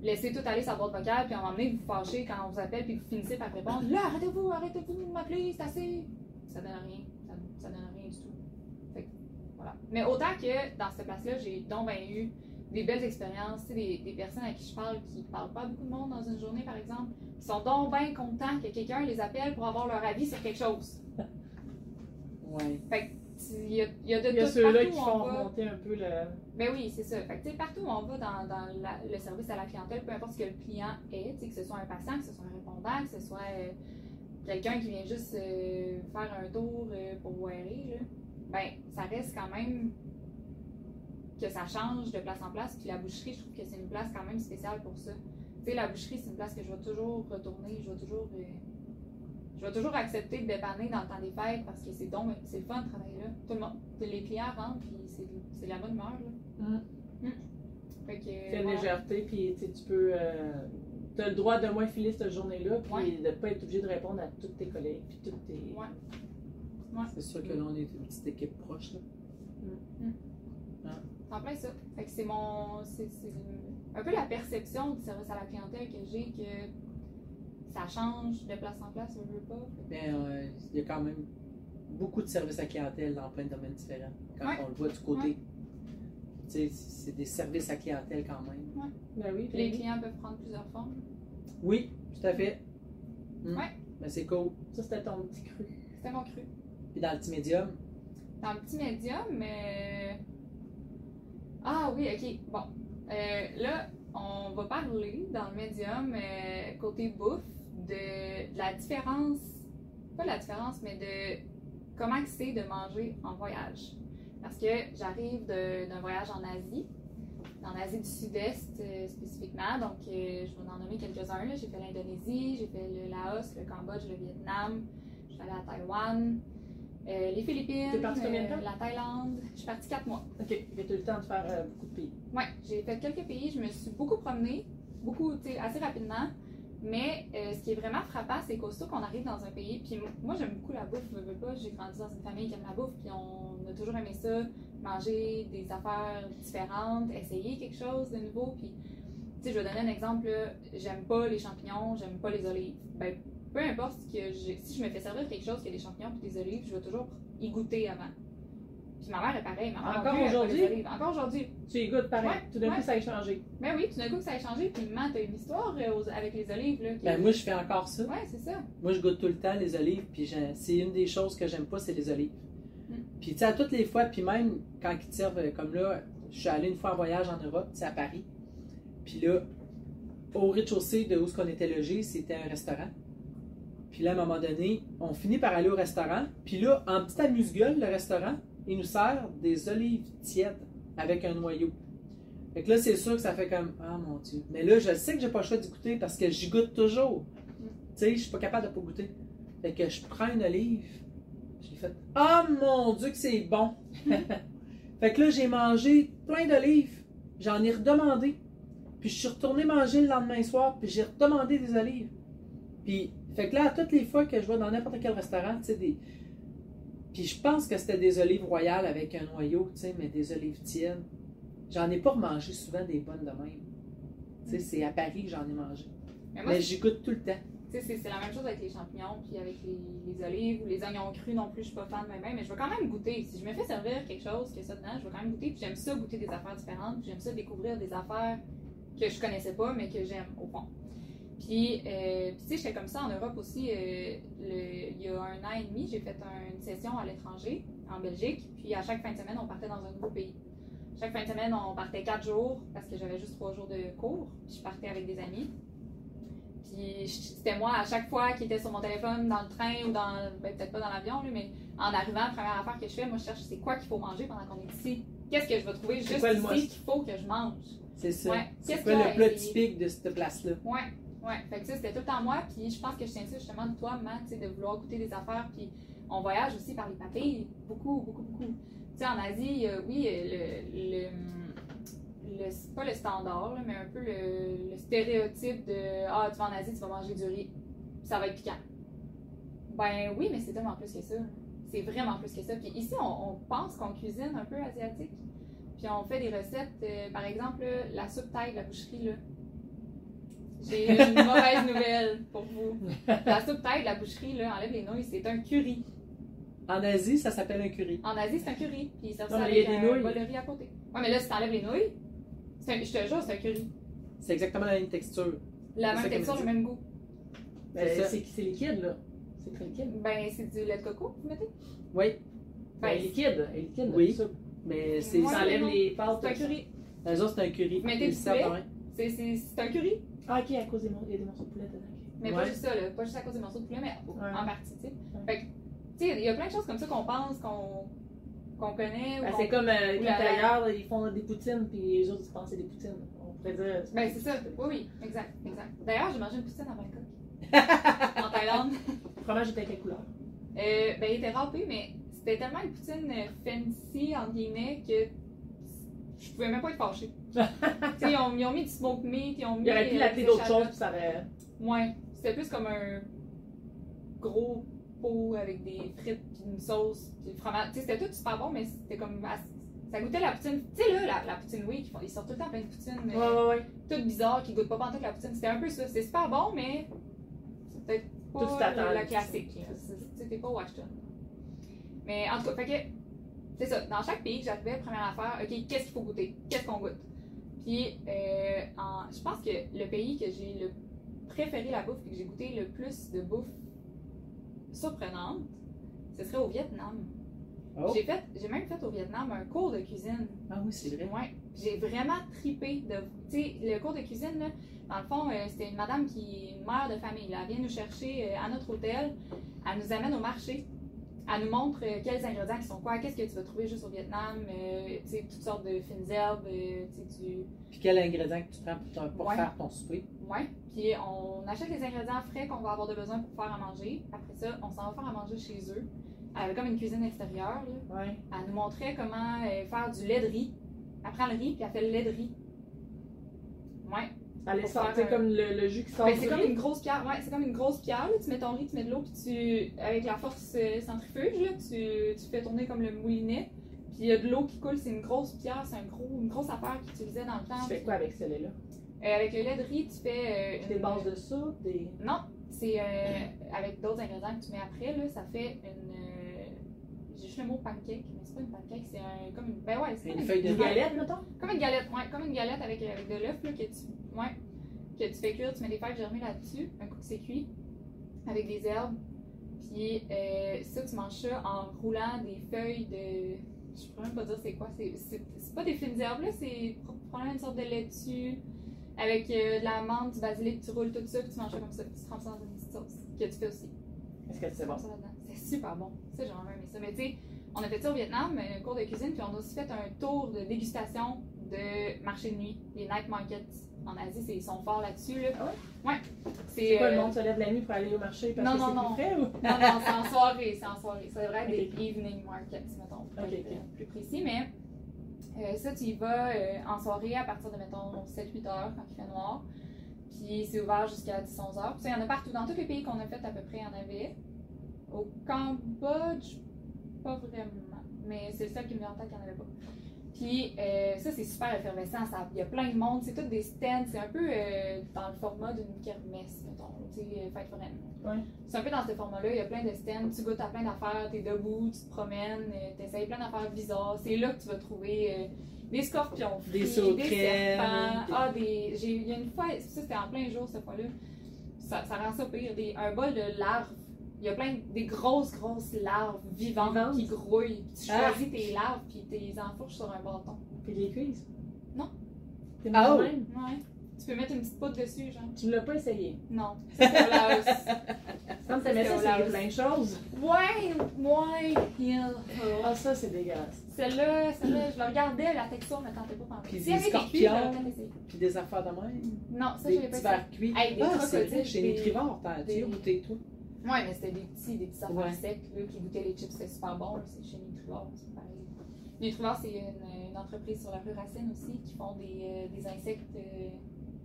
S3: laisser tout aller sa boîte vocale, puis à un moment donné, vous fâchez quand on vous appelle, puis vous finissez par répondre Là, arrêtez-vous, arrêtez-vous de m'appeler, c'est assez. Ça donne rien. Ça, ça donne rien du tout. Fait que, voilà. Mais autant que dans cette place-là, j'ai donc ben eu des belles expériences, tu sais, des, des personnes à qui je parle qui parlent pas beaucoup de monde dans une journée, par exemple, qui sont donc bien contents que quelqu'un les appelle pour avoir leur avis sur quelque chose.
S2: Ouais.
S3: Fait que, il y a, il y a de
S1: Il y a
S3: tout
S1: ceux-là
S3: partout
S1: qui font remonter un peu le.
S3: Ben oui, c'est ça. Fait que, tu sais, partout où on va dans, dans la- le service à la clientèle, peu importe ce que le client est, tu sais, que ce soit un patient, que ce soit un répondant, que ce soit euh, quelqu'un qui vient juste euh, faire un tour euh, pour voirer, là, ben, ça reste quand même que ça change de place en place. Puis la boucherie, je trouve que c'est une place quand même spéciale pour ça. Tu sais, la boucherie, c'est une place que je vais toujours retourner, je vais toujours. euh, je vais toujours accepter de dépanner dans le temps des fêtes parce que c'est donc c'est le fun de travailler là. Tout le monde, les clients rentrent puis c'est c'est la bonne humeur là.
S1: Mm.
S3: Fait que,
S1: C'est une
S3: voilà.
S1: légèreté, puis tu sais, tu peux. tu as le droit de moins filer cette journée-là, puis
S3: Ouais.
S1: de ne pas être obligé de répondre à tous tes collègues, puis toutes tes.
S3: Ouais.
S2: C'est sûr que là, on est une petite équipe proche. Là.
S3: En plein ça. Fait que c'est mon. C'est c'est un peu la perception du service à la clientèle que j'ai que ça change de place en place, je veux pas.
S2: Mais euh, il y a quand même beaucoup de services à clientèle dans plein de domaines différents. Quand
S3: Ouais.
S2: on le voit du côté. Tu sais, c'est des services à clientèle quand même.
S1: Ben oui,
S3: les
S1: puis
S3: clients peuvent prendre plusieurs formes.
S2: Oui, tout à fait. Mm.
S3: Ouais.
S2: Ben, c'est cool.
S1: ça c'était ton petit cru.
S3: C'était mon cru.
S2: Puis dans le petit médium,
S3: Dans le petit médium, mais. Ah oui, ok. Bon. Euh, là, on va parler dans le médium, euh, côté bouffe, de, la différence. Pas la différence, mais de comment c'est de manger en voyage. Parce que j'arrive d'un voyage en Asie, en Asie du Sud-Est euh, spécifiquement. Donc, je vais en nommer quelques-uns. J'ai fait l'Indonésie, j'ai fait le Laos, le Cambodge, le Vietnam, je suis allée à Taïwan, euh, les Philippines,
S1: T'es partie combien de temps?
S3: euh, la Thaïlande. Je suis partie quatre mois.
S1: Ok, j'ai eu le temps de faire euh, beaucoup de pays.
S3: Ouais, j'ai fait quelques pays, je me suis beaucoup promenée, beaucoup, tu assez rapidement. Mais euh, ce qui est vraiment frappant, c'est qu'aussitôt qu'on arrive dans un pays, puis moi j'aime beaucoup la bouffe, je veux pas, j'ai grandi dans une famille qui aime la bouffe, puis on a toujours aimé ça, manger des affaires différentes, essayer quelque chose de nouveau, puis tu sais, je vais donner un exemple, j'aime pas les champignons, j'aime pas les olives. Ben, peu importe ce que j'ai, si je me fais servir quelque chose qui a des champignons puis des olives, je vais toujours y goûter avant. Puis ma mère est pareille, ma mère
S1: Encore aujourd'hui?
S3: Encore aujourd'hui.
S1: Tu y goûtes pareil.
S3: Ouais,
S1: Tout d'un
S3: ouais.
S1: coup, ça a changé.
S3: Ben oui, tout d'un coup que ça a changé, puis maman, t'as une histoire euh, aux- avec les olives, là. qui-
S2: ben moi je fais encore ça.
S3: Ouais, c'est ça.
S2: Moi je goûte tout le temps les olives, puis c'est une des choses que j'aime pas, c'est les olives.
S3: Mm.
S2: Puis tu sais, à toutes les fois, puis même quand ils te servent, euh, comme là, je suis allée une fois en voyage en Europe, c'est à Paris. Puis là, au rez-de-chaussée de où ce qu'on était logé, c'était un restaurant. Puis là, à un moment donné, on finit par aller au restaurant. Puis là, en petit amuse-gueule, le restaurant, il nous sert des olives tièdes avec un noyau. Fait que là, c'est sûr que ça fait comme Ah mon Dieu. Mais là, je sais que j'ai pas le choix d'y goûter parce que j'y goûte toujours. Tu sais, je suis pas capable de pas goûter. Fait que je prends une olive. J'ai fait Ah mon Dieu, que c'est bon. fait que là, j'ai mangé plein d'olives. J'en ai redemandé. Puis je suis retourné manger le lendemain soir. Puis j'ai redemandé des olives. Puis, fait que là, à toutes les fois que je vais dans n'importe quel restaurant, tu sais, des. Puis je pense que c'était des olives royales avec un noyau, tu sais, mais des olives tièdes. J'en ai pas remangé souvent des bonnes de même. Tu sais, c'est à Paris que j'en ai mangé.
S3: Mais moi,
S2: Mais j'y goûte tout le temps.
S3: tu sais, c'est la même chose avec les champignons, puis avec les, les olives ou les oignons crus non plus, je suis pas fan de même, mais je vais quand même goûter. Si je me fais servir quelque chose que ça dedans, je vais quand même goûter, puis j'aime ça goûter des affaires différentes, puis j'aime ça découvrir des affaires que je connaissais pas, mais que j'aime au fond. Puis, euh, puis tu sais, j'étais comme ça en Europe aussi. euh, le- il y a un an et demi, j'ai fait un- une session à l'étranger, en Belgique. Puis à chaque fin de semaine, on partait dans un nouveau pays. Chaque fin de semaine, on partait quatre jours parce que j'avais juste trois jours de cours. Puis je partais avec des amis. Puis c'était moi à chaque fois qui était sur mon téléphone dans le train ou dans, ben, peut-être pas dans l'avion, là, mais en arrivant, première affaire que je fais, moi je cherche c'est quoi qu'il faut manger pendant qu'on est ici? Qu'est-ce que je vais trouver juste ici qu'il faut que je mange?
S2: C'est ça.
S3: Ouais.
S2: C'est quoi
S3: a
S2: le plat typique de cette place-là?
S3: Ouais, ouais. Fait que ça, c'était tout le temps moi. Puis je pense que je tiens ça justement de toi, Matt, tu sais, de vouloir goûter des affaires. Puis on voyage aussi par les papilles. Beaucoup, beaucoup, beaucoup. Tu sais, en Asie, euh, oui, euh, le. le, le- pas le standard, mais un peu le, stéréotype de Ah, tu vas en Asie, tu vas manger du riz. Ça va être piquant. Ben oui, mais c'est tellement plus que ça. C'est vraiment plus que ça. Puis ici, on, pense qu'on cuisine un peu asiatique. Puis on fait des recettes, euh, par exemple, là, la soupe taille de la boucherie, là. J'ai une mauvaise nouvelle pour vous. La soupe taille de la boucherie, là, enlève les nouilles, c'est un curry.
S2: En Asie, ça s'appelle un curry.
S3: En Asie, c'est un curry. Puis ils servent ça
S1: mais
S3: avec
S1: il y a des
S3: un
S1: nouilles.
S3: bol de riz à côté. Ouais, mais là, si t'enlèves les nouilles, c'est un- je te jure, c'est un curry.
S2: C'est exactement la même texture.
S3: La
S2: C'est
S3: même
S2: qu'elle
S3: texture,
S2: me
S3: le
S2: dit.
S3: même goût.
S1: Ben,
S2: C'est ça.
S1: c'est c'est liquide, là. C'est très liquide.
S3: Ben, c'est du lait de coco, vous mettez?
S2: Oui,
S1: Ben,
S3: Ben,
S1: liquide. Elle est liquide.
S2: Oui.
S1: ça.
S2: mais c'est
S3: Ouais,
S1: Ça enlève
S3: non.
S1: les pâtes.
S3: c'est un curry.
S2: Les autres, c'est un curry.
S3: Mettez
S2: Ils
S3: du
S2: servent
S3: poulet?
S2: de même.
S3: C'est- C'est c'est un curry.
S1: Ah, ok, à cause des, mor- il y a des morceaux de poulet dedans.
S3: Mais
S2: Ouais.
S3: pas juste ça, là. Pas juste à cause des morceaux de poulet, mais
S1: Ouais.
S3: en partie, tu sais.
S1: Ouais.
S3: Fait que, tu sais, il y a plein de choses comme ça qu'on pense, qu'on qu'on connaît. ou
S1: Ben,
S3: qu'on-
S1: c'est comme euh, quand ailleurs, ils font des poutines, puis les autres, ils pensent que c'est des poutines. On pourrait dire.
S3: Ben, c'est ça. Oui, oui, exact, exact. D'ailleurs, j'ai mangé une poutine à Bangkok, en Thaïlande.
S1: Le fromage était à quelle couleur?
S3: Euh, ben, il était râpé, mais c'était tellement une poutine euh, fancy, entre guillemets, que je pouvais même pas être fâchée. ils ont, ils ont mis du smoke meat, ils ont mis.
S1: Il aurait pu
S3: euh,
S1: l'appeler
S3: des
S1: d'autres choses, puis ça aurait.
S3: Ouais, c'était plus comme un gros pot avec des frites puis une sauce puis le fromage. Tu sais, c'était tout super bon, mais c'était comme ça goûtait la poutine. Tu sais là, la, la poutine oui, ils, font- ils sortent tout le temps plein de poutines, mais
S1: Ouais, ouais, ouais.
S3: toutes bizarres qui goûtent pas pantoute la poutine. C'était un peu ça. C'est super bon, mais c'est peut-être
S1: Tout
S3: pas
S1: t'attends,
S3: la, classique. C'était pas Washington. Mais en tout cas, fait que c'est ça. Dans chaque pays que j'arrivais, première affaire, ok, qu'est-ce qu'il faut goûter? Qu'est-ce qu'on goûte? Puis, euh, en- je pense que le pays que j'ai le préféré la bouffe et que j'ai goûté le plus de bouffe surprenante, ce serait au Vietnam.
S2: Oh.
S3: J'ai fait, j'ai même fait au Vietnam un cours de cuisine.
S2: Ah oui, c'est vrai.
S3: Ouais, j'ai vraiment tripé de. Tu sais, le cours de cuisine, là, dans le fond, euh, c'était une madame qui est une mère de famille. Là. Elle vient nous chercher euh, à notre hôtel. Elle nous amène au marché. Elle nous montre euh, quels ingrédients qui sont quoi, qu'est-ce que tu vas trouver juste au Vietnam, euh, tu sais, toutes sortes de fines herbes, euh, tu sais, du.
S2: Puis quel ingrédient que tu prends pour, ton- pour
S3: Ouais.
S2: faire ton souper?
S3: Ouais. Puis on achète les ingrédients frais qu'on va avoir de besoin pour faire à manger. Après ça, on s'en va faire à manger chez eux. Elle avait comme une cuisine extérieure. Là.
S1: Ouais.
S3: Elle nous montrait comment faire du lait de riz. Elle prend le riz, puis elle fait le lait de riz. Ouais. Un-
S1: comme le, le jus qui sort
S3: Ben, c'est comme une grosse pierre. Ouais, c'est comme une grosse pierre. là. Tu mets ton riz, tu mets de l'eau, puis tu, avec la force euh, centrifuge, là, tu, tu fais tourner comme le moulinet. Puis il y a de l'eau qui coule. C'est une grosse pierre, c'est un gros, une grosse affaire qu'ils utilisaient dans le temps.
S1: Tu fais quoi avec ce lait-là?
S3: Euh, avec le lait de riz, tu fais euh,
S1: Des
S3: une-
S1: bases de soupe, des.
S3: Non, c'est euh, avec d'autres ingrédients que tu mets après, là, ça fait une. J'ai juste le mot pancake, mais c'est pas une pancake, c'est un, comme une. Ben ouais, c'est
S2: Une
S3: comme
S2: feuille de
S1: Des
S2: riz.
S1: galettes, mettons?
S3: Comme une galette, ouais, comme une galette avec, euh, avec de l'œuf, là, que tu. Ouais, que tu fais cuire, tu mets des fèves germées là-dessus, un coup que c'est cuit, avec des herbes. Puis euh, ça, tu manges ça en roulant des feuilles de. Je pourrais même pas dire c'est quoi, c'est pas des fines herbes, là, c'est probablement une sorte de laitue avec euh, de la menthe, du basilic, tu roules tout ça, puis tu manges ça comme ça, puis tu trempes ça dans une petite sauce que tu fais aussi.
S1: Est-ce que c'est bon?
S3: Ça super bon. Ça, j'ai vraiment aimé ça. Mais tu sais, on a fait ça au Vietnam, un cours de cuisine, puis on a aussi fait un tour de dégustation de marché de nuit, les night markets. En Asie, c'est- ils sont forts là-dessus. Là.
S1: Ah
S3: ouais? Ouais.
S1: C'est quoi,
S3: euh,
S1: le monde se lève la nuit pour aller au marché parce
S3: Non,
S1: que
S3: non,
S1: c'est
S3: non.
S1: plus frais ou?
S3: Non, non, c'est en soirée, c'est en soirée. Ça devrait être des evening markets, mettons, pour
S1: Ok,
S3: être euh, plus précis. Mais euh, ça, tu y vas euh, en soirée à partir de, mettons, 7-8 heures quand il fait noir. Puis c'est ouvert jusqu'à 10-11 heures. Puis ça, il y en a partout. Dans tous les pays qu'on a fait, à peu près, il y en avait. Au Cambodge, pas vraiment. Mais c'est le seul qui me vient en tête qu'il n'y en avait pas. Puis euh, ça, c'est super effervescent. Ça- Il y a plein de monde. C'est tout des stands. C'est un peu euh, dans le format d'une kermesse, mettons. Tu sais, euh, fête foraine.
S1: Ouais.
S3: C'est un peu dans ce format-là. Il y a plein de stands. Tu goûtes à plein d'affaires. Tu es debout, tu te promènes. Tu essayes plein d'affaires bizarres. C'est là que tu vas trouver des scorpions
S2: Des
S3: des serpents.
S2: des-
S3: Ah, des... j'ai- Il y a une fois, ça c'était en plein jour cette fois-là. Ça, ça rend ça pire. Des- un bol de larves. Il y a plein de- des grosses, grosses larves vivantes,
S1: Vivantes?
S3: qui grouillent. Tu
S2: Ah.
S3: choisis tes larves puis tes enfourches sur un bâton.
S1: Puis les cuisses?
S3: Non.
S1: T'es
S2: Ah, oh.
S1: même?
S3: Ouais. Tu peux mettre une petite poudre dessus, genre.
S1: Tu ne l'as pas essayé?
S3: Non. Ça, c'est au Laos.
S1: Comme
S3: Ça, c'est
S1: plein de choses.
S3: Ouais, ouais. yeah.
S1: Ah, ça, c'est dégueulasse.
S3: Celle-là, celle-là, je la regardais, la texture me tentait pas pendant.
S2: Puis
S3: Si
S2: des scorpions. Puis des affaires de même.
S3: Non, ça,
S2: des
S3: je l'ai pas
S2: petits
S3: essayé.
S2: verres cuits.
S3: Hey, des
S2: ah, c'est vrai,
S3: crocodiles,
S2: chez
S3: des-
S2: Nutrivore, t'as tu
S3: des-
S2: as goûté, toi?
S3: Ouais, mais c'était des petits, des petits affaires
S2: Ouais.
S3: secs là, qui goûtaient les chips, c'était super bon. C'est chez Nutrivore, c'est pareil. Nutrivore, c'est une, une entreprise sur la rue Racine aussi qui font des, euh, des insectes. euh,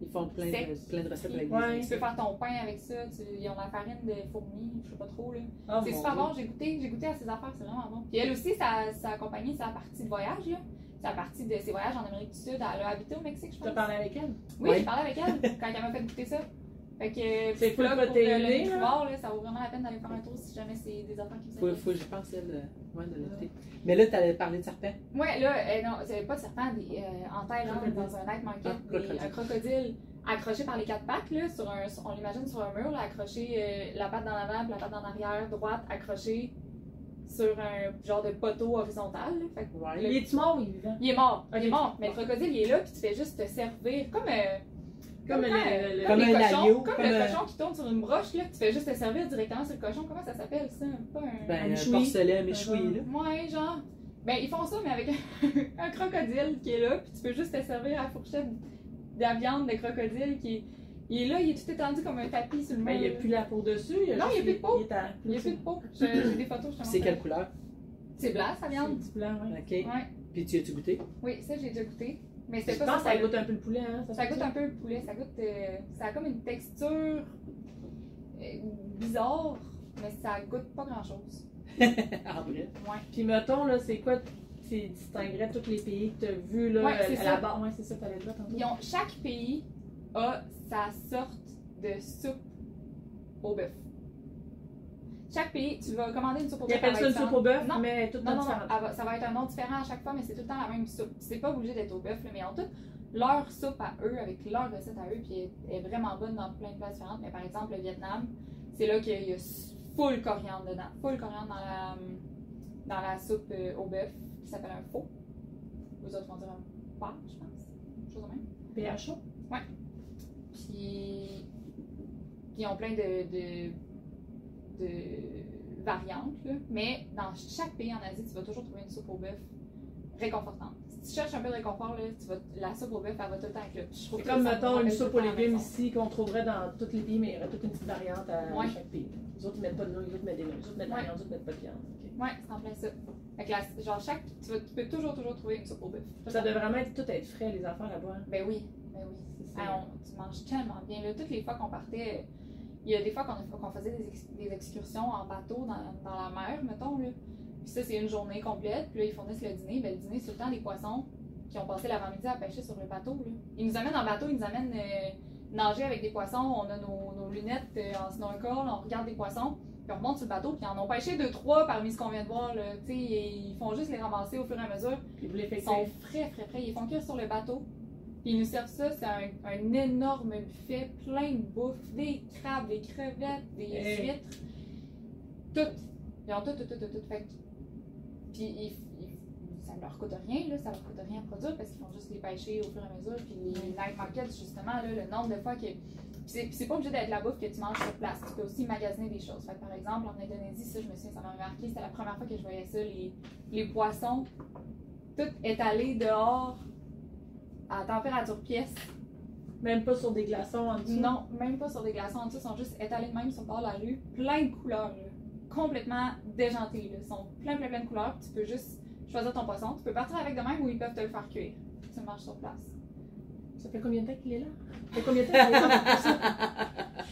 S2: Ils font plein de, plein de recettes avec
S1: Ouais.
S2: des
S3: tu peux faire ton pain avec ça. Tu, ils ont la farine de fourmis, je sais pas trop. Là.
S1: Ah,
S3: c'est super
S1: Dieu.
S3: bon, j'ai goûté, j'ai goûté à ses affaires, c'est vraiment bon. Puis elle aussi, sa, sa compagnie, sa partie de voyage, là. Sa partie de ses voyages en Amérique du Sud. Elle a habité au Mexique, je
S1: Tu as
S3: pense.
S1: parlé avec elle?
S3: Oui, j'ai parlé avec elle quand elle m'a fait goûter ça. Fait que
S1: C'est full protéiné,
S3: le- le
S1: là,
S3: ça vaut vraiment la peine d'aller faire un tour si jamais c'est des affaires qui vous
S2: Faut, faut que j'y pense, elle, euh, ouais, de noter. Mais là, t'allais parler de serpent.
S3: Ouais, là, euh, non, c'est pas de serpent, des, euh, en Thaïlande,
S1: Crocodile.
S3: dans un night market,
S2: Ah,
S3: des- un crocodile accroché par les quatre pattes, là, sur un, on l'imagine sur un mur, là, accroché euh, la patte dans l'avant, puis la patte en arrière, droite, accroché sur un genre de poteau horizontal. là. Fait que
S2: Ouais.
S1: Il est-tu mort ou il est vivant?
S3: il est mort, il est mort, mais le crocodile, il est là, puis tu fais juste te servir, comme, euh,
S1: Comme le- le-
S3: comme
S2: Comme
S3: les
S2: un
S3: cochons,
S2: agneau,
S3: comme,
S2: comme
S3: le
S2: un-
S3: cochon qui tourne sur une broche, là, tu fais juste te servir directement sur le cochon. Comment ça s'appelle ça? Pas un...
S2: Ben,
S1: Un
S2: un
S1: méchoui.
S2: là.
S3: Ouais, genre. Ben, ils font ça, mais avec un, un crocodile qui est là, puis tu peux juste te servir à la fourchette de la viande de crocodile qui est, il est là, il est tout étendu comme un tapis sur le
S1: Mais
S3: mur.
S1: il n'y a plus la peau dessus. Il y a
S3: Non, il y a plus de peau.
S1: Il est à
S3: Il y a plus de peau. J'ai des photos, je te
S2: C'est quelle couleur?
S3: C'est blanc, sa
S1: C'est
S3: viande.
S1: du blanc, ouais.
S2: OK.
S3: Ouais.
S2: Puis tu as-tu goûté?
S3: Oui, ça, j'ai déjà goûté. Mais
S1: Je
S3: pas
S1: pense
S3: ça.
S1: que ça goûte un peu le poulet, hein?
S3: Ça goûte un peu le poulet, ça goûte. euh, ça a comme une texture euh, bizarre, mais ça goûte pas grand chose.
S2: en vrai.
S3: Ouais.
S1: Puis mettons, là, c'est quoi qui distinguerait tous les pays que tu as vus, là,
S3: Ouais,
S1: à
S3: ça.
S1: la barre? Ouais, c'est ça que tu allais dire tantôt.
S3: Ils ont, chaque pays a sa sorte de soupe au bœuf. Chaque pays, tu vas commander une soupe au bœuf.
S1: appellent ça une soupe au bœuf,
S3: Non.
S1: mais tout le temps
S3: non, non,
S1: différent.
S3: elle va- ça va être un nom différent à chaque fois, mais c'est tout le temps la même soupe. C'est pas obligé d'être au bœuf, mais ont toutes leur soupe à eux, avec leur recette à eux, puis elle est vraiment bonne dans plein de places différentes. Mais par exemple, le Vietnam, c'est là qu'il y a full coriandre dedans. Full coriandre dans la, dans la soupe euh, au bœuf qui s'appelle un faux. Vous autres vont dire un pas, je pense. Chose de même.
S1: PHO.
S3: Puis, puis ils ont plein de, de, de variantes. Là. Mais dans chaque pays en Asie, tu vas toujours trouver une soupe au bœuf réconfortante. Si tu cherches un peu de réconfort, là, tu vas, la soupe au bœuf, elle va tout le temps. Je trouve
S1: comme, mettons, une soupe aux légumes ici qu'on trouverait dans tous les pays, mais il y aurait toute une petite variante à
S3: Ouais.
S1: chaque pays. Les autres, ils mettent pas de noix, les autres mettent des noix, les autres mettent de la viande, les autres mettent pas de viande. Ok.
S3: Ouais, c'est en plein ça. Fait que la- genre, chaque, tu, vas- tu peux toujours, toujours trouver une soupe au bœuf.
S1: Ça doit vraiment être, tout être frais, les affaires là-bas.
S3: Ben oui, ben oui. Ah, on- tu manges tellement bien. Là, toutes les fois qu'on partait, il y a des fois qu'on faisait des, ex- des excursions en bateau dans, dans la mer, mettons. Là. Puis ça, c'est une journée complète. Puis là, ils fournissent le dîner. Ben, le dîner, c'est le temps des poissons qui ont passé l'avant-midi à pêcher sur le bateau. Là. Ils nous amènent en bateau, ils nous amènent euh, nager avec des poissons. On a nos, nos lunettes euh, en snorkel, on regarde des poissons. Puis on remonte sur le bateau, puis ils en ont pêché deux, trois parmi ce qu'on vient de voir. Là. Ils font juste les ramasser au fur et à mesure.
S1: Puis vous les faites
S3: Ils sont frais, frais, frais. Ils font cuire sur le bateau. Puis ils nous servent ça. C'est un, un énorme buffet plein de bouffe. Des crabes, des crevettes, des
S1: Hey.
S3: huîtres. Tout. Ils ont tout, tout, tout, tout, tout. Fait Puis ils, ils- ça leur coûte rien, là. Ça leur coûte rien à produire parce qu'ils font juste les pêcher au fur et à mesure. Puis les night markets, justement, là, le nombre de fois que. Puis c'est, pas obligé d'être la bouffe que tu manges sur place. Tu peux aussi magasiner des choses. Fait que, par exemple, en Indonésie, ça, je me souviens, ça m'a marqué. C'était la première fois que je voyais ça. Les, les poissons, tout étalé dehors à température pièce.
S1: Même pas sur des glaçons en dessous?
S3: Non, même pas sur des glaçons en dessous, ils sont juste étalés de même sur le bord de la rue, plein de couleurs, là. complètement déjantés. Là. Ils sont plein, plein, plein de couleurs. Tu peux juste choisir ton poisson. Tu peux partir avec de même ou ils peuvent te le faire cuire. Tu le manges sur place.
S1: Ça fait combien de temps qu'il est là? Ça fait combien de temps qu'il est là? Pour ça?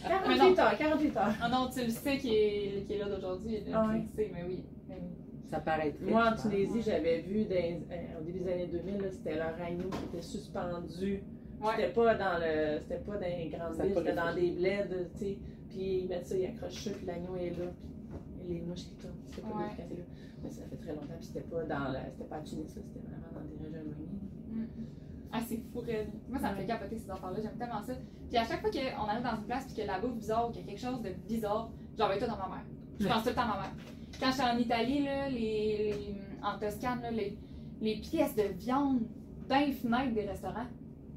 S1: 48 heures, 48 heures.
S3: Ah non, tu le sais qui est, là d'aujourd'hui.
S1: Ah
S3: Tu le sais, mais oui. mais oui.
S2: Ça paraît très
S1: Moi, en. Tunisie, j'avais vu dans- euh, au début des années 2000, là, c'était leur agneau qui était suspendu.
S3: Ouais.
S1: C'était pas dans le, c'était pas dans les grandes
S2: C'était
S1: villes, c'était dans des bleds, tu sais. Puis ils mettent ça, ils accrochent ça, puis l'agneau est là, puis les mouches qui tournent. C'était pas
S3: Ouais.
S1: là, quand c'est là. Mais ça fait très longtemps, puis c'était pas dans la, c'était pas à Tunis, c'était vraiment dans des régions éloignées.
S3: Ah, c'est fou, raide. Moi, ça me fait capoter ces affaires-là. J'aime tellement ça. Puis à chaque fois qu'on arrive dans une place puis que la bouffe bizarre ou qu'il y a quelque chose de bizarre, j'envoie tout dans ma mère. Je pense tout le temps à ma mère. Quand j'étais en Italie, là, les, les- en Toscane, là, les, les pièces de viande dans les fenêtres des restaurants,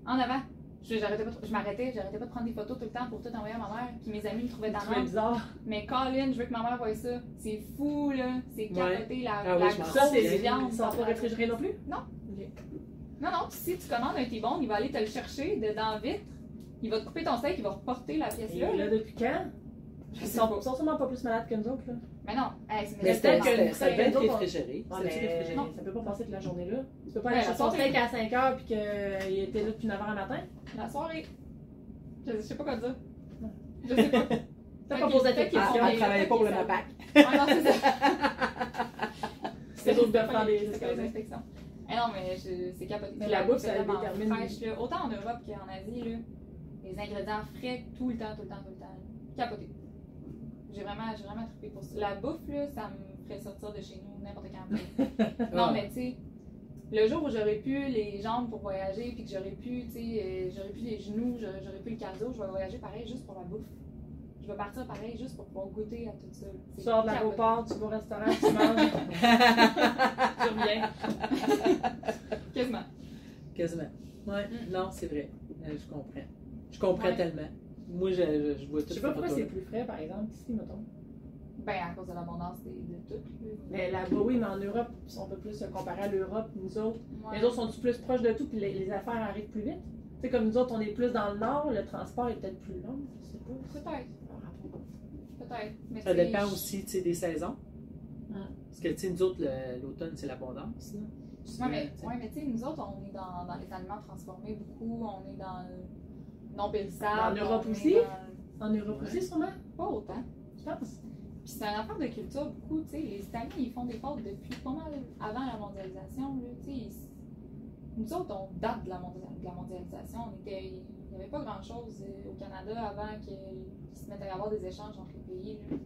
S3: en avant. Je, j'arrêtais pas de- je m'arrêtais, j'arrêtais pas de prendre des photos tout le temps pour tout envoyer à ma mère. Puis mes amis me trouvaient
S1: C'est
S3: dans
S1: bizarre.
S3: Mais Colin, je veux que ma mère voie ça. C'est fou, là. C'est capoté, la,
S2: Ah oui,
S3: la
S2: je
S3: grosse
S1: Ça, c'est
S2: souviens.
S3: viande.
S1: Sont pas réfrigérés non plus?
S3: Non.
S1: Ok.
S3: Non, non, si tu commandes un T-bone, il va aller te le chercher dedans vite. Il va te couper ton steak, il va reporter la pièce
S1: Et
S3: là.
S1: depuis quand?
S3: Je
S1: Ils sont,
S3: pas.
S1: ils sont sûrement pas plus malades que nous autres, là.
S3: Mais non, hey, c'est
S2: Mais
S1: peut-être que
S2: ça devait être réfrigéré.
S1: Ouais, mais
S2: réfrigéré?
S1: non, ça peut pas passer toute la journée là. Tu peux pas
S3: Ouais,
S1: aller
S3: la
S1: chercher steak à 5 heures puis qu'il était là depuis 9 h le matin.
S3: la soirée. Je, sais pas quoi dire. Je sais pas.
S1: T'as pas posé ta
S2: Ah,
S1: question.
S2: Elle travaillait
S3: fait
S2: pas pour le MAPAC.
S3: Ah non, c'est ça.
S1: C'est d'autres de faire des
S3: inspections. Eh non, mais c'est capoté.
S1: Mais la bouffe, ça détermine-.
S3: Autant en Europe qu'en Asie, là. Les ingrédients frais tout le temps, tout le temps, tout le temps. Capoté. J'ai vraiment, j'ai vraiment trippé pour ça. La bouffe, là, ça me ferait sortir de chez nous n'importe quand. Non, mais tu sais, le jour où j'aurais pu les jambes pour voyager, puis que j'aurais pu, tu sais, euh, j'aurais pu les genoux, j'aurais j'aurais pu le cardio, je vais voyager pareil juste pour la bouffe. Je vais partir pareil juste pour pouvoir goûter à tout ça.
S1: Tu sors de l'aéroport, tu vas au restaurant, tu manges, tu reviens.
S3: Quasiment.
S2: Quasiment. Ouais,
S3: Mm.
S2: non, c'est vrai. Euh, je comprends. Je comprends
S3: Ouais.
S2: tellement. Moi, je, je, je vois tout
S1: Je sais pas pourquoi c'est plus frais, par exemple, ici, mettons.
S3: Ben, à cause de l'abondance des- de tout. là.
S1: Mais là-bas, oui, mais en Europe, si on peut plus comparé à l'Europe, nous autres,
S3: Ouais.
S1: les autres sont plus proches de tout, puis les, les affaires arrivent plus vite? Tu sais, comme nous autres, on est plus dans le nord, le transport est peut-être plus long, je sais pas.
S3: Peut-être, peut-être. Mais
S2: Ça dépend aussi tu sais, des saisons. Parce que tu sais, nous autres, l'automne, c'est l'abondance. là.
S3: Ouais, mais,
S2: Tu sais.
S3: ouais, mais tu sais, nous autres, on est dans, dans les aliments transformés beaucoup, on est dans le non périssable.
S1: En Europe aussi?
S3: dans-
S1: En Europe
S2: Ouais.
S1: aussi, sûrement,
S3: Pas autant.
S1: je pense.
S3: Puis c'est un affaire de culture beaucoup, tu sais. Les Italiens, ils font des pâtes depuis pas mal avant la mondialisation, là, tu sais. Nous autres, on date de la, mondialisation. On était, il n'y avait pas grand-chose euh, au Canada avant qu'il qu'il se mette à avoir des échanges entre les pays, là.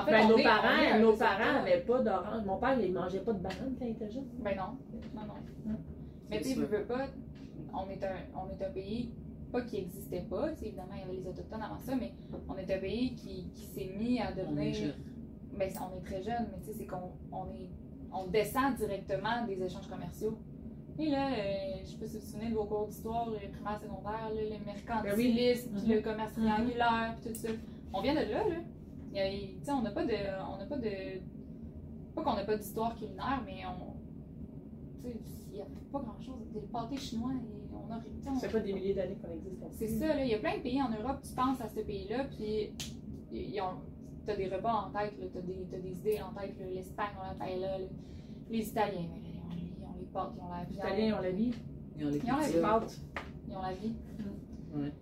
S3: En fait,
S1: ben, nos
S3: est-
S1: parents, nos parents n'avaient pas d'orange. Mon père, il mangeait pas de banane quand il était jeune.
S3: Ben non, non, non. Mais tu sais, veux pas, on est, un, on est un pays pas qu'il n'existait pas, tu sais, évidemment, il y avait les Autochtones avant ça, mais on est un pays qui, qui s'est mis à
S2: On est
S3: devenir. Ben, on est très jeune, mais tu sais, c'est qu'on on est, on descend directement des échanges commerciaux. Et là, euh, je sais pas si vous vous souvenez de vos cours d'histoire euh, primaire, secondaire, là, le mercantilisme, puis
S1: Mhm.
S3: le commerce
S1: Mhm.
S3: triangulaire, puis tout ça. On vient de là, là. Il y a- il- tu sais, on n'a pas de. On n'a pas de. Pas qu'on n'a pas d'histoire culinaire, mais on. Tu sais, il n'y a pas grand chose. Le pâté chinois, et on a. tu sais, on-
S1: Ça fait pas des milliers d'années qu'on existe.
S3: c'est ça, là. Il y a plein de pays en Europe, tu penses à ce pays-là, puis ils ont. T'as des repas en tête, là, t'as des, t'as des idées en tête, l'Espagne, on la paella, là. les Italiens, mais ils ont, les- ils ont les pâtes, ils ont la
S1: Les
S3: viande,
S1: Italiens ont la vie.
S2: Ils ont les
S3: Ils ont la
S1: Les pâtes.
S3: ils ont la vie.
S2: Ouais.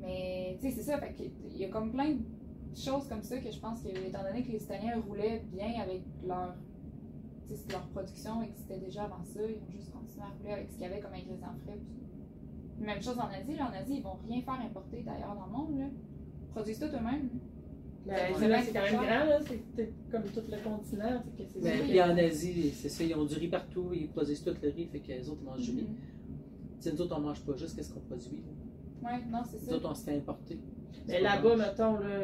S3: Mais, tu sais, c'est ça, fait il y a comme plein de choses comme ça que je pense que, étant donné que les Italiens roulaient bien avec leur, tu leur production existait déjà avant ça, ils ont juste continué à rouler avec ce qu'il y avait comme ingrédients frais. puis- Même chose en Asie, là, en Asie, ils vont rien faire importer d'ailleurs dans le monde, là. Ils produisent tout eux-mêmes.
S1: Ben, c'est quand même grand, là. C'est comme tout le continent. fait que
S2: Ben, puis en Asie, c'est ça, ils ont du riz partout, ils produisent tout le riz, fait que les autres ils mangent du riz.
S3: Mhm.
S2: Tu sais, nous autres, on mange pas juste ce qu'on produit. là.
S3: Ouais, non, c'est
S2: Nous
S3: ça.
S2: autres, on se fait importer.
S1: Mais là-bas, mettons, là,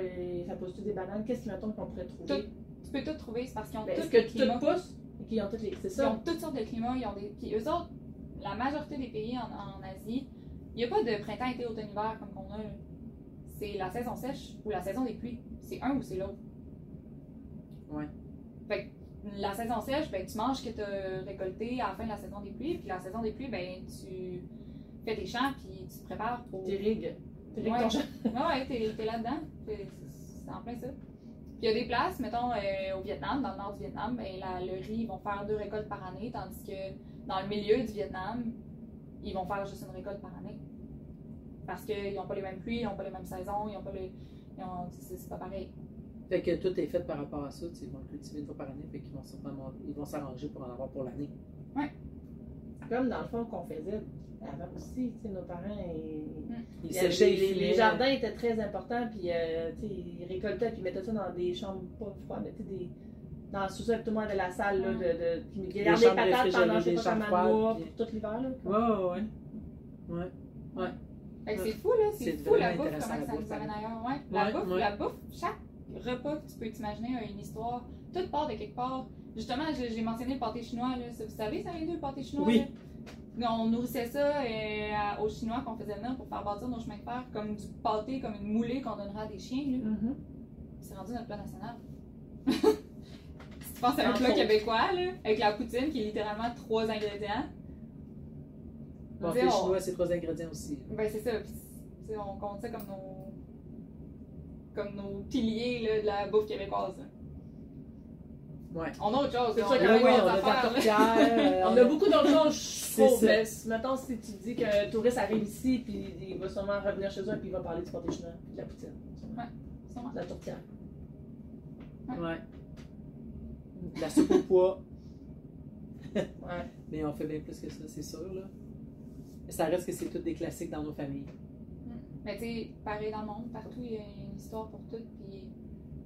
S1: ça pousse-tu des bananes? Qu'est-ce mettons, qu'on pourrait trouver?
S3: Tu peux tout trouver, c'est parce qu'ils ont
S1: Ben,
S3: tous
S1: Est-ce que tout pousse? Qu'ils ont toutes les. C'est
S3: Ils ont toutes sortes de climats, ils ont des. Puis eux autres, la majorité des pays en, en Asie, il n'y a pas de printemps, été, automne, hiver comme qu'on a. C'est la saison sèche ou la saison des pluies. C'est un ou c'est l'autre.
S2: Ouais.
S3: Fait que la saison sèche, ben, tu manges ce que tu as récolté à la fin de la saison des pluies. Puis la saison des pluies, ben, tu fais tes champs puis tu te prépares pour.
S1: T'irrigues. T'irrigues
S3: Ouais.
S1: ton champ.
S3: Ouais, ouais, t'es, t'es là-dedans. C'est, c'est en plein ça. Puis il y a des places, mettons, euh, au Vietnam, dans le nord du Vietnam, ben, la- le riz, ils vont faire deux récoltes par année, tandis que dans le milieu du Vietnam, ils vont faire juste une récolte par année. Parce qu'ils n'ont pas les mêmes pluies, ils n'ont pas les mêmes saisons, ils n'ont pas les. c'est, pas pareil.
S2: Fait que tout est fait par rapport à ça, ils vont le cultiver une fois par année, fait qu'ils vont ils vont s'arranger pour en avoir pour l'année.
S1: Comme dans le fond qu'on faisait avant aussi, tu sais, nos parents, ils, avait-
S2: séchaient,
S1: les, les jardins étaient très importants, puis euh, tu sais, ils récoltaient, puis ils mettaient ça dans des chambres pas froides, mettaient des. Dans le sous-sol, tout le monde avait la salle, là, de, de, puis ils gardaient les patates pendant je sais pas
S2: chambres
S1: de mois, pour tout l'hiver, là.
S2: Ouais, ouais, ouais.
S3: Fait que c'est fou, là, c'est, fou la bouffe, comment ça nous amène
S2: hein.
S3: ailleurs. Ouais, la
S2: Ouais,
S3: bouffe,
S2: ouais.
S3: la bouffe, chaque repas que tu peux t'imaginer a une histoire. Tout part de quelque part. Justement, j'ai, mentionné le pâté chinois, là. Vous savez, ça vient d'où le pâté chinois?
S2: Oui.
S3: là? On nourrissait ça euh, aux Chinois qu'on faisait venir pour faire bâtir nos chemins de fer, comme du pâté, comme une moulée qu'on donnerait à des chiens.
S1: Mhm.
S3: C'est rendu notre plat national. si tu penses à un plat québécois, là, avec la poutine qui est littéralement trois ingrédients.
S2: Bon,
S3: on-
S2: chinois, c'est trois ingrédients aussi.
S3: Ben c'est ça. Puis, on compte ça comme nos comme nos piliers là, de la bouffe québécoise. là.
S2: Ouais.
S3: On a autre chose.
S1: C'est sûr
S3: on a
S2: oui, on.
S1: On beaucoup d'autres choses, je trouve. Mais si- mettons, si tu dis qu'un touriste arrive ici, puis il va sûrement revenir chez eux, puis il va parler du pâté chinois, puis de la poutine. Sûrement. De la tourtière.
S2: Ouais. De La soupe au pois.
S1: Ouais.
S2: Mais on fait bien plus que ça, c'est sûr, là. Mais ça reste que c'est toutes des classiques dans nos familles.
S3: Mais tu sais, pareil dans le monde, partout il y a une histoire pour tout. Puis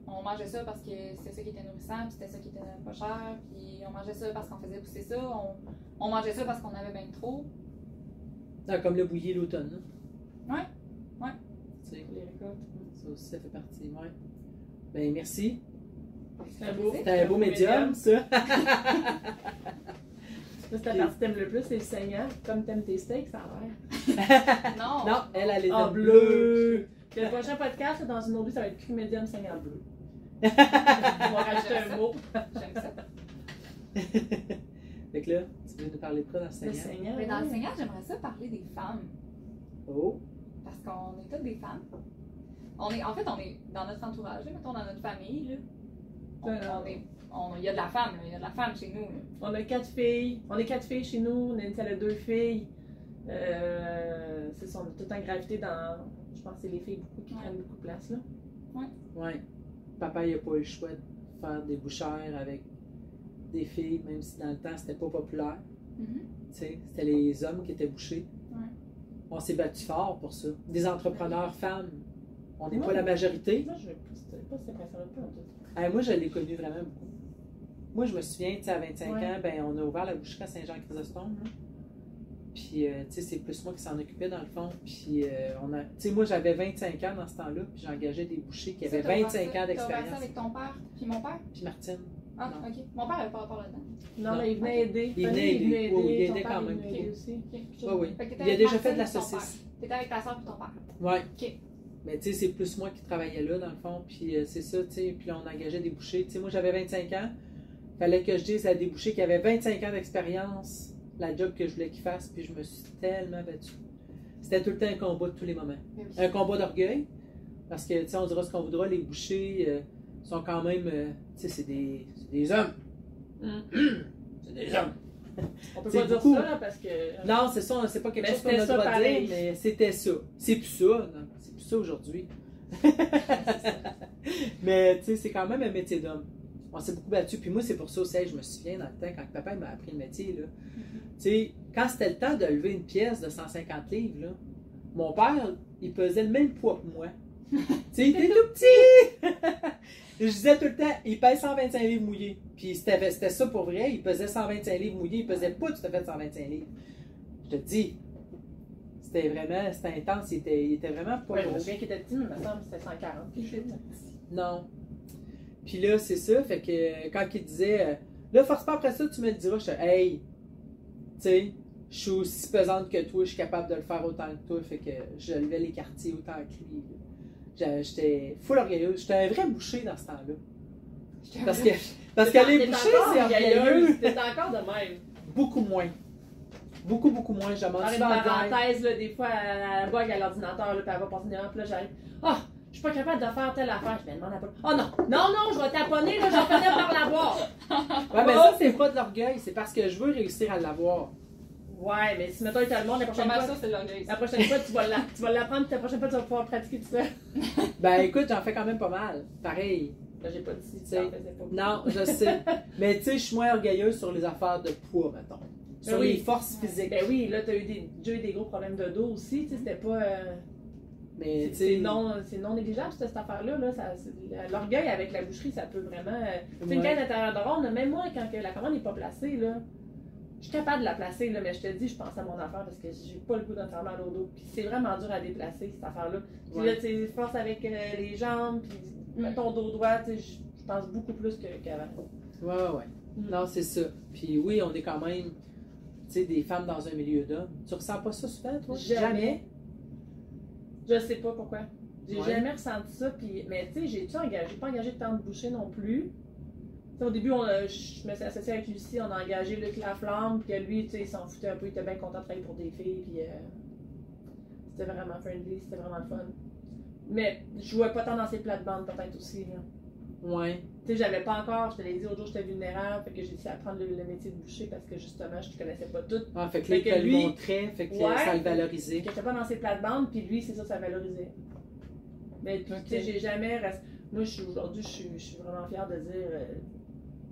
S3: on mangeait ça parce que c'était ça qui était nourrissant, puis c'était ça qui était pas cher. Puis on mangeait ça parce qu'on faisait pousser ça. On, on mangeait ça parce qu'on avait bien trop.
S2: Ah, comme le bouilli l'automne. là.
S3: Ouais, ouais.
S2: Tu sais,
S1: Les récoltes.
S2: ça aussi, ça fait partie. Ouais. Ben, merci.
S1: C'est un beau.
S2: C'était un beau médium, ça.
S1: C'est la partie que t'aimes le plus, c'est le saignant. Comme t'aimes tes steaks, ça a l'air.
S3: Non!
S2: Non, elle, elle est
S1: En
S2: en
S1: bleu.
S2: bleu.
S1: Puis le prochain podcast, dans une autre vie, ça va être cru médium saignant bleu. On va rajouter un mot.
S3: J'aime ça.
S2: fait que là, tu veux nous parler de quoi dans
S1: Le
S2: saignant.
S3: Mais dans le. Seigneur, j'aimerais ça parler des femmes.
S2: Oh,
S3: Parce qu'on est toutes des femmes. On est, en fait, on est dans notre entourage, là, mettons dans notre famille. Là, on,
S1: Ouais.
S3: on est, il y a de la femme, là, il y a de la femme chez nous. là.
S1: On a quatre filles. On est quatre filles chez nous. Nancy, elle a deux filles. Euh, c'est ça, on a tout temps gravité dans. Je pense que c'est les filles beaucoup qui
S3: Ouais.
S1: prennent beaucoup de place. là.
S2: ouais. Papa, il a pas eu le choix de faire des bouchères avec des filles, même si dans le temps, c'était pas populaire.
S3: Mhm.
S2: Tu sais, c'était les hommes qui étaient bouchés.
S3: Ouais.
S2: On s'est battu fort pour ça. Des entrepreneurs femmes. On n'est pas la majorité.
S1: Moi, je pas cette impression-là. pas en tout.
S2: Ah, moi, je l'ai connu vraiment beaucoup. Moi, je me souviens, tu sais, à 25
S1: Ouais.
S2: ans, ben, on a ouvert la boucherie à Saint-Jean-Chrysostome. là. Puis, euh, tu sais, c'est plus moi qui s'en occupais dans le fond. Puis, euh, on a. Tu sais, moi, j'avais 25 ans dans ce temps-là, puis j'engageais des bouchers qui avaient
S3: Ça, t'as ouvert
S2: 25
S3: ça-
S2: ans d'expérience.
S3: ça avec ton père, puis mon père?
S2: Puis Martine.
S3: Ah,
S2: Non.
S3: ok. Mon père avait pas rapport là-dedans.
S1: Non,
S2: Non.
S1: mais il venait aider.
S2: Il venait aider. Oui, il aidait
S1: père,
S2: quand
S1: il
S2: même.
S1: venait aider aussi.
S2: Oui, oui. Il a déjà fait de la saucisse.
S3: père. T'étais avec ta soeur et ton père.
S2: Ouais.
S3: Ok.
S2: Mais tu sais, c'est plus moi qui travaillais là, dans le fond. Puis euh, c'est ça, tu sais. Puis là, on engageait des bouchers. Tu sais, moi, j'avais 25 ans. Fallait que je dise à des bouchers qui avaient 25 ans d'expérience la job que je voulais qu'ils fassent. Puis je me suis tellement battue. C'était tout le temps un combat de tous les moments.
S3: Oui.
S2: Un combat d'orgueil. Parce que, tu sais, on dira ce qu'on voudra, les bouchers euh, sont quand même. euh, tu sais, c'est des, hommes.
S1: Hum.
S2: C'est des hommes.
S1: On peut pas dire
S2: beaucoup.
S1: ça, là, parce que.
S2: Non, c'est ça, c'est pas quelque
S1: Mais
S2: chose qu'on a droit de dire, mais c'était ça. C'est plus ça, non, c'est plus ça aujourd'hui. mais tu sais, c'est quand même un métier d'homme. On s'est beaucoup battu, puis moi, c'est pour ça aussi, je me souviens dans le temps, quand papa m'a appris le métier, là. Tu sais, quand c'était le temps de lever une pièce de 150 livres, là, mon père, il pesait le même poids que moi. tu sais, il était tout petit! je disais tout le temps, il pèse 125 livres mouillés. Puis c'était c'était ça pour vrai, il pesait 125 livres mouillés, il pesait pas tout à fait 125 livres. Je te dis, c'était vraiment, c'était intense, il était, il était vraiment pas
S1: Ouais, je me souviens qu'il était petit, mais il me semble que c'était 140. quelque chose.
S2: Non. Puis là, c'est ça, fait que quand il disait, euh, là, force pas après ça, tu me le diras, je suis hey, tu sais, je suis aussi pesante que toi, je suis capable de le faire autant que toi, fait que je levais les quartiers autant que lui. J'étais full orgueilleuse. J'étais un vrai boucher dans ce temps-là. Parce que, parce que les
S1: T'es
S2: bouchers,
S1: encore
S2: c'est orgueilleux.
S1: orgueilleuse, T'es encore de même.
S2: Beaucoup moins. Beaucoup, beaucoup moins. Je d'aide.
S1: parenthèse, là, des fois, elle bug à l'ordinateur, puis elle va passer devant, puis là, j'arrive. Ah, je suis pas capable de faire telle affaire. Je me demande à pas. Oh non, non, non, je vais taponner, là, j'en finis par l'avoir.
S2: Ouais, mais ça, c'est pas de l'orgueil, c'est parce que je veux réussir à l'avoir.
S1: Ouais, mais si mettons, il te le monde, la
S3: Pas
S1: prochaine fois,
S3: ça, c'est l'orgueil.
S1: la prochaine fois, tu vas la- tu vas l'apprendre, la prochaine fois, tu vas pouvoir pratiquer tout ça.
S2: Ben écoute, j'en fais quand même pas mal. Pareil.
S1: Là, j'ai pas dit si tu pas.
S2: Non, je sais. Mais tu sais, je suis moins orgueilleuse sur les affaires de poids, mettons. Sur
S1: oui.
S2: les forces physiques.
S1: Ben oui, là, t'as eu des, déjà eu des gros problèmes de dos aussi, tu sais, c'était pas. euh,
S2: Mais
S1: c'est- non, c'est non négligeable, cette, cette affaire-là. Là, L'orgueil avec la boucherie, ça peut vraiment. euh, Tu sais, une canne d'intérieur de même moi, quand que la commande n'est pas placée, là, je suis capable de la placer, là, mais je te dis, je pense à mon affaire parce que j'ai pas le goût d'en faire mal au dos. Puis c'est vraiment dur à déplacer, cette affaire-là. Puis
S2: Ouais.
S1: là, tu sais, force avec euh, les jambes, puis mets ton dos droit, tu sais, je pense beaucoup plus qu'avant.
S2: Ouais, ouais, ouais.
S1: Mm.
S2: Non, c'est ça. Puis oui, on est quand même, tu sais, des femmes dans un milieu d'hommes. Tu ressens pas ça souvent, toi?
S1: Jamais? Je sais pas pourquoi. J'ai
S2: Ouais.
S1: jamais ressenti ça. Puis, mais tu sais, j'ai engagé, j'ai pas engagé tant de bouchers non plus. Tu sais, au début, on a- je me suis associée avec Lucie, on a engagé Luc Laflamme, puis lui, tu sais, il s'en foutait un peu, il était bien content de travailler pour des filles, puis euh, c'était vraiment friendly, c'était vraiment le fun. Mais je jouais pas tant dans ses plates-bandes, peut-être aussi. là.
S2: Ouais.
S1: Tu sais, j'avais pas encore, je te l'ai dit, l'autre jour, j'étais vulnérable, fait que j'ai décidé d'apprendre le, le métier de boucher parce que justement, je ne connaissais pas tout.
S2: Ah, fait que là,
S1: Fait que
S2: il te le
S1: lui-
S2: montrait, fait que
S1: Ouais.
S2: ça le valorisait.
S1: que j'étais pas dans ses plates-bandes, puis lui, c'est ça, ça valorisait. Mais tu sais, j'ai jamais. rest- Moi, je aujourd'hui, je suis, je suis vraiment fière de dire euh,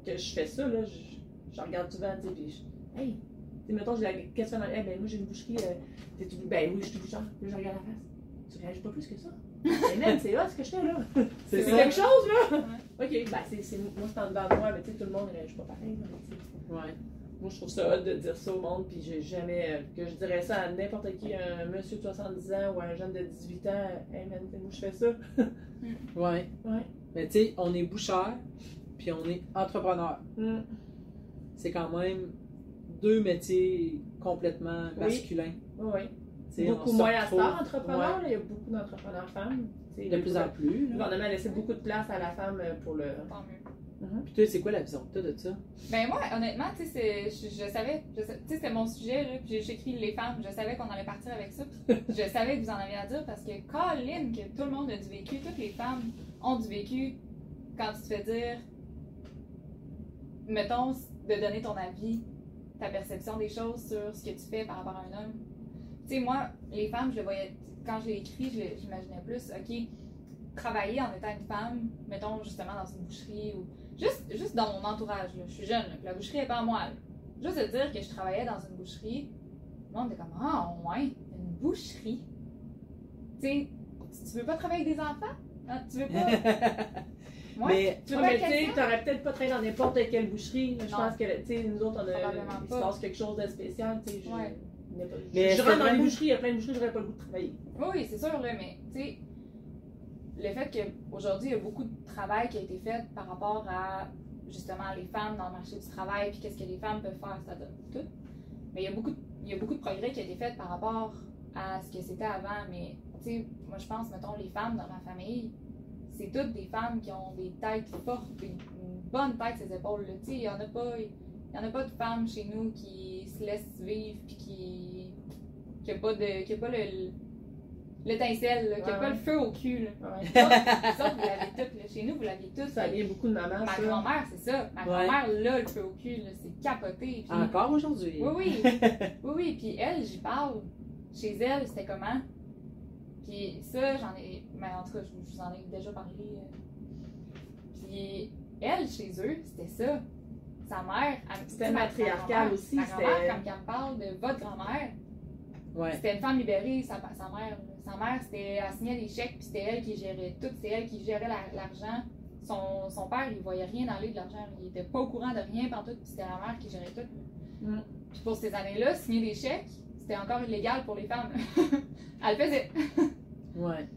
S1: que je fais ça, là. Je, je regarde souvent, tu sais, puis je. Hey! Tu sais, mettons, j'ai la question dans. Hey, ben, moi, j'ai une boucherie. euh, t'es-tu- ben, oui, je suis bouchard. Puis je regarde la face. Tu réagis pas plus que ça? Mais c'est là ce que je fais, là.
S2: C'est
S1: quelque chose, là. Ok, ben, c'est, c'est, moi, c'est en dedans de moi, mais tu sais, tout le monde ne réagit pas pareil, mais.
S2: Ouais.
S1: Moi, je trouve ça hot de dire ça au monde, puis j'ai jamais. euh, que je dirais ça à n'importe qui, un monsieur de 70 ans ou un jeune de 18 ans. Hey man, moi, je fais ça?
S2: Ouais.
S1: Ouais.
S2: Mais tu sais, on est boucheur, puis on est entrepreneur.
S1: Mm.
S2: C'est quand même deux métiers complètement masculins.
S1: Oui, oui. Beaucoup moins à Star, entrepreneurs. là, Il y a beaucoup d'entrepreneurs femmes.
S2: De plus en plus.
S1: Le gouvernement a laissé beaucoup de place à la femme euh, pour le.
S3: Tant mieux.
S2: Puis toi, c'est quoi la vision que de ça?
S3: Ben moi, honnêtement, tu sais, je, je savais, tu sais, c'était mon sujet, là, puis écrit les femmes, je savais qu'on allait partir avec ça, puis je savais que vous en aviez à dire parce que Colin, que tout le monde a du vécu, toutes les femmes ont du vécu quand tu te fais dire, mettons, de donner ton avis, ta perception des choses sur ce que tu fais par rapport à un homme. Tu sais, moi, les femmes, je le voyais, quand je l'ai écrit, j'imaginais plus, ok, travailler en étant une femme, mettons justement dans une boucherie ou Juste, juste dans mon entourage, là, je suis jeune, là, la boucherie est pas à moi. là. Juste de dire que je travaillais dans une boucherie, le monde était comme Ah, ouais, une boucherie? Tu sais, tu veux pas travailler avec des enfants? Hein, tu veux pas? Ouais.
S2: Mais
S3: Tu
S1: t'aurais peut-être pas travaillé dans n'importe quelle boucherie. Je pense que, tu sais, nous autres, on a, il se
S3: pas.
S1: passe quelque chose de spécial, tu sais. je-
S3: Ouais.
S2: Mais
S1: je rentre dans les boucheries, il y a plein de boucheries, j'aurais pas le goût de travailler.
S3: Oui, c'est sûr, là, mais tu sais, le fait qu'aujourd'hui, il y a beaucoup de travail qui a été fait par rapport à justement les femmes dans le marché du travail, puis qu'est-ce que les femmes peuvent faire, c'est-à-dire tout. Mais il y, a beaucoup de, il y a beaucoup de progrès qui a été fait par rapport à ce que c'était avant. Mais tu sais, moi je pense, mettons, les femmes dans ma famille, c'est toutes des femmes qui ont des têtes fortes, une bonne tête sur les épaules. Tu sais, il n'y en a pas. Il y en a pas de femmes chez nous qui se laissent vivre puis qui qui a pas de qui a pas le l'étincelle, là, qui a
S1: Ouais,
S3: pas le feu au cul. Là.
S1: Ouais.
S3: Vous l'avez toutes. là. Chez nous, vous l'aviez toutes.
S1: Ça vient beaucoup de mamans,
S3: Ma
S1: ça.
S3: grand-mère, c'est ça. Ma
S2: Ouais.
S3: grand-mère, là, le feu au cul, là, c'est capoté. Puis-
S2: Encore aujourd'hui.
S3: Oui, oui. Oui, oui. Puis elle, j'y parle. Chez elle, c'était comment? Puis ça, j'en ai. Mais en tout cas, je, je vous en ai déjà parlé. euh. Puis elle, chez eux, c'était ça. Sa mère,
S1: C'était
S3: ma- ma
S1: matriarcal aussi,
S3: Ma grand-mère, quand elle me parle de votre grand-mère,
S2: Ouais.
S3: c'était une femme libérée, sa, sa mère. Sa mère, c'était, elle signait des chèques, puis c'était elle qui gérait tout. C'était elle qui gérait la- l'argent. Son, son père, il voyait rien aller de l'argent. Il était pas au courant de rien pendant tout, puis c'était la mère qui gérait tout.
S1: Mm.
S3: Puis pour ces années-là, signer des chèques, c'était encore illégal pour les femmes. elle le faisait.
S2: Ouais.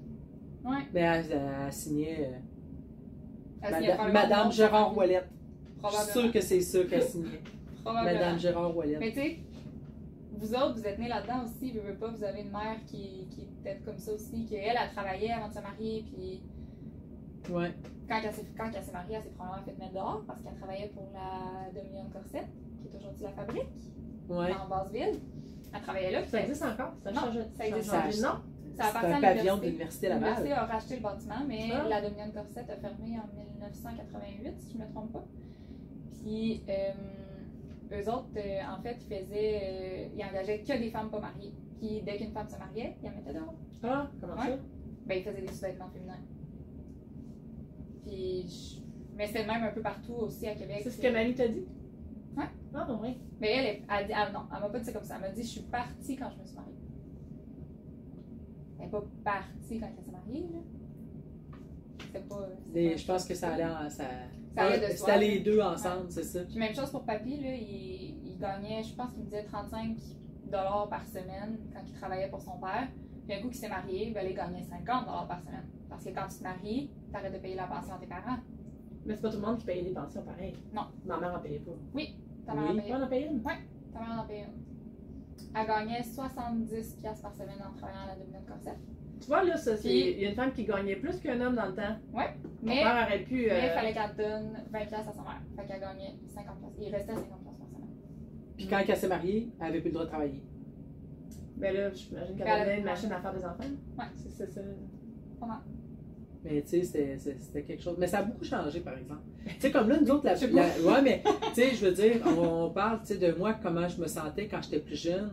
S3: Ouais.
S2: Mais elle, elle signait euh,
S3: Elle
S2: Madame, Madame Gérard Ouellette. Je suis sûre que c'est ça qu'elle signait.
S3: Probablement.
S2: Madame Gérard Ouellette.
S3: Mais tu sais, vous autres, vous êtes nés là-dedans aussi, veux pas, vous avez une mère qui, qui était comme ça aussi, qu'elle, elle travaillait avant de se marier, puis
S2: Ouais.
S3: quand elle s'est, quand elle s'est mariée, elle s'est probablement fait mettre dehors parce qu'elle travaillait pour la Dominion Corset, qui est aujourd'hui la fabrique,
S2: Ouais.
S3: en Basse-Ville. Elle travaillait là,
S1: Ça existe encore? Ça a
S3: Non,
S1: changé.
S3: ça existe
S1: a changé de nom?
S3: Ça
S2: C'est
S3: appartient à
S2: un pavillon de
S3: l'université.
S2: l'Université
S3: L'université
S2: Laval.
S3: a racheté le bâtiment, mais
S1: Ah.
S3: la Dominion Corset a fermé en 1988, si je ne me trompe pas. Puis, euh, eux autres, euh, en fait, ils faisaient. euh, ils engageaient que des femmes pas mariées. Puis, dès qu'une femme se mariait, ils en mettaient dehors.
S1: Ah, comment
S3: Ouais.
S1: ça?
S3: Ben, ils faisaient des sous-vêtements féminins. Puis, je- mais c'était le même un peu partout aussi à Québec.
S1: C'est ce que Mani t'a dit?
S3: Ouais.
S1: Ah, non, oui.
S3: Mais elle, elle, elle dit, ah non, elle m'a pas dit ça comme ça. Elle m'a dit, je suis partie quand je me suis mariée. Elle n'est pas partie quand elle s'est mariée, là. Pas.
S2: Et
S3: pas-
S2: je pense que ça allait en. Ça,
S3: De.
S2: C'était les deux ensemble, c'est ça.
S3: Puis même chose pour Papy, là, il, il gagnait, je pense qu'il me disait 35 par semaine quand il travaillait pour son père. Puis un coup qu'il s'est marié, ben, là, il gagnait 50 par semaine. Parce que quand tu te maries, t'arrêtes de payer la pension à tes parents.
S1: Mais c'est pas tout le monde qui payait des pensions pareilles.
S3: Non.
S1: Ma mère en payait pas.
S3: Ta mère en
S2: Oui.
S3: payait.
S1: En payait une?
S3: Ta mère en payait une. Elle gagnait 70 par semaine en travaillant à la Dominion Corset.
S1: Tu vois, là, ça, c'est-
S3: Puis-
S1: il y a une femme qui gagnait plus qu'un homme dans le temps. Mon
S3: Mais,
S1: père aurait pu.
S3: mais il
S1: euh,
S3: fallait qu'elle donne 20 à sa mère. Fait qu'elle gagnait 50 Il restait 50 par semaine.
S2: Puis quand elle s'est mariée, elle avait plus le droit de travailler.
S1: Ben là, j'imagine qu'elle
S3: Elle-
S1: avait une machine à faire des enfants.
S3: Ouais.
S1: C'est ça.
S2: Mais tu sais, c'était- quelque chose. Mais ça a beaucoup changé, par exemple. Tu sais, comme là, nous autres, la. La- ouais, mais tu sais, je veux dire, on, on parle tu sais, de moi, comment je me sentais quand j'étais plus jeune.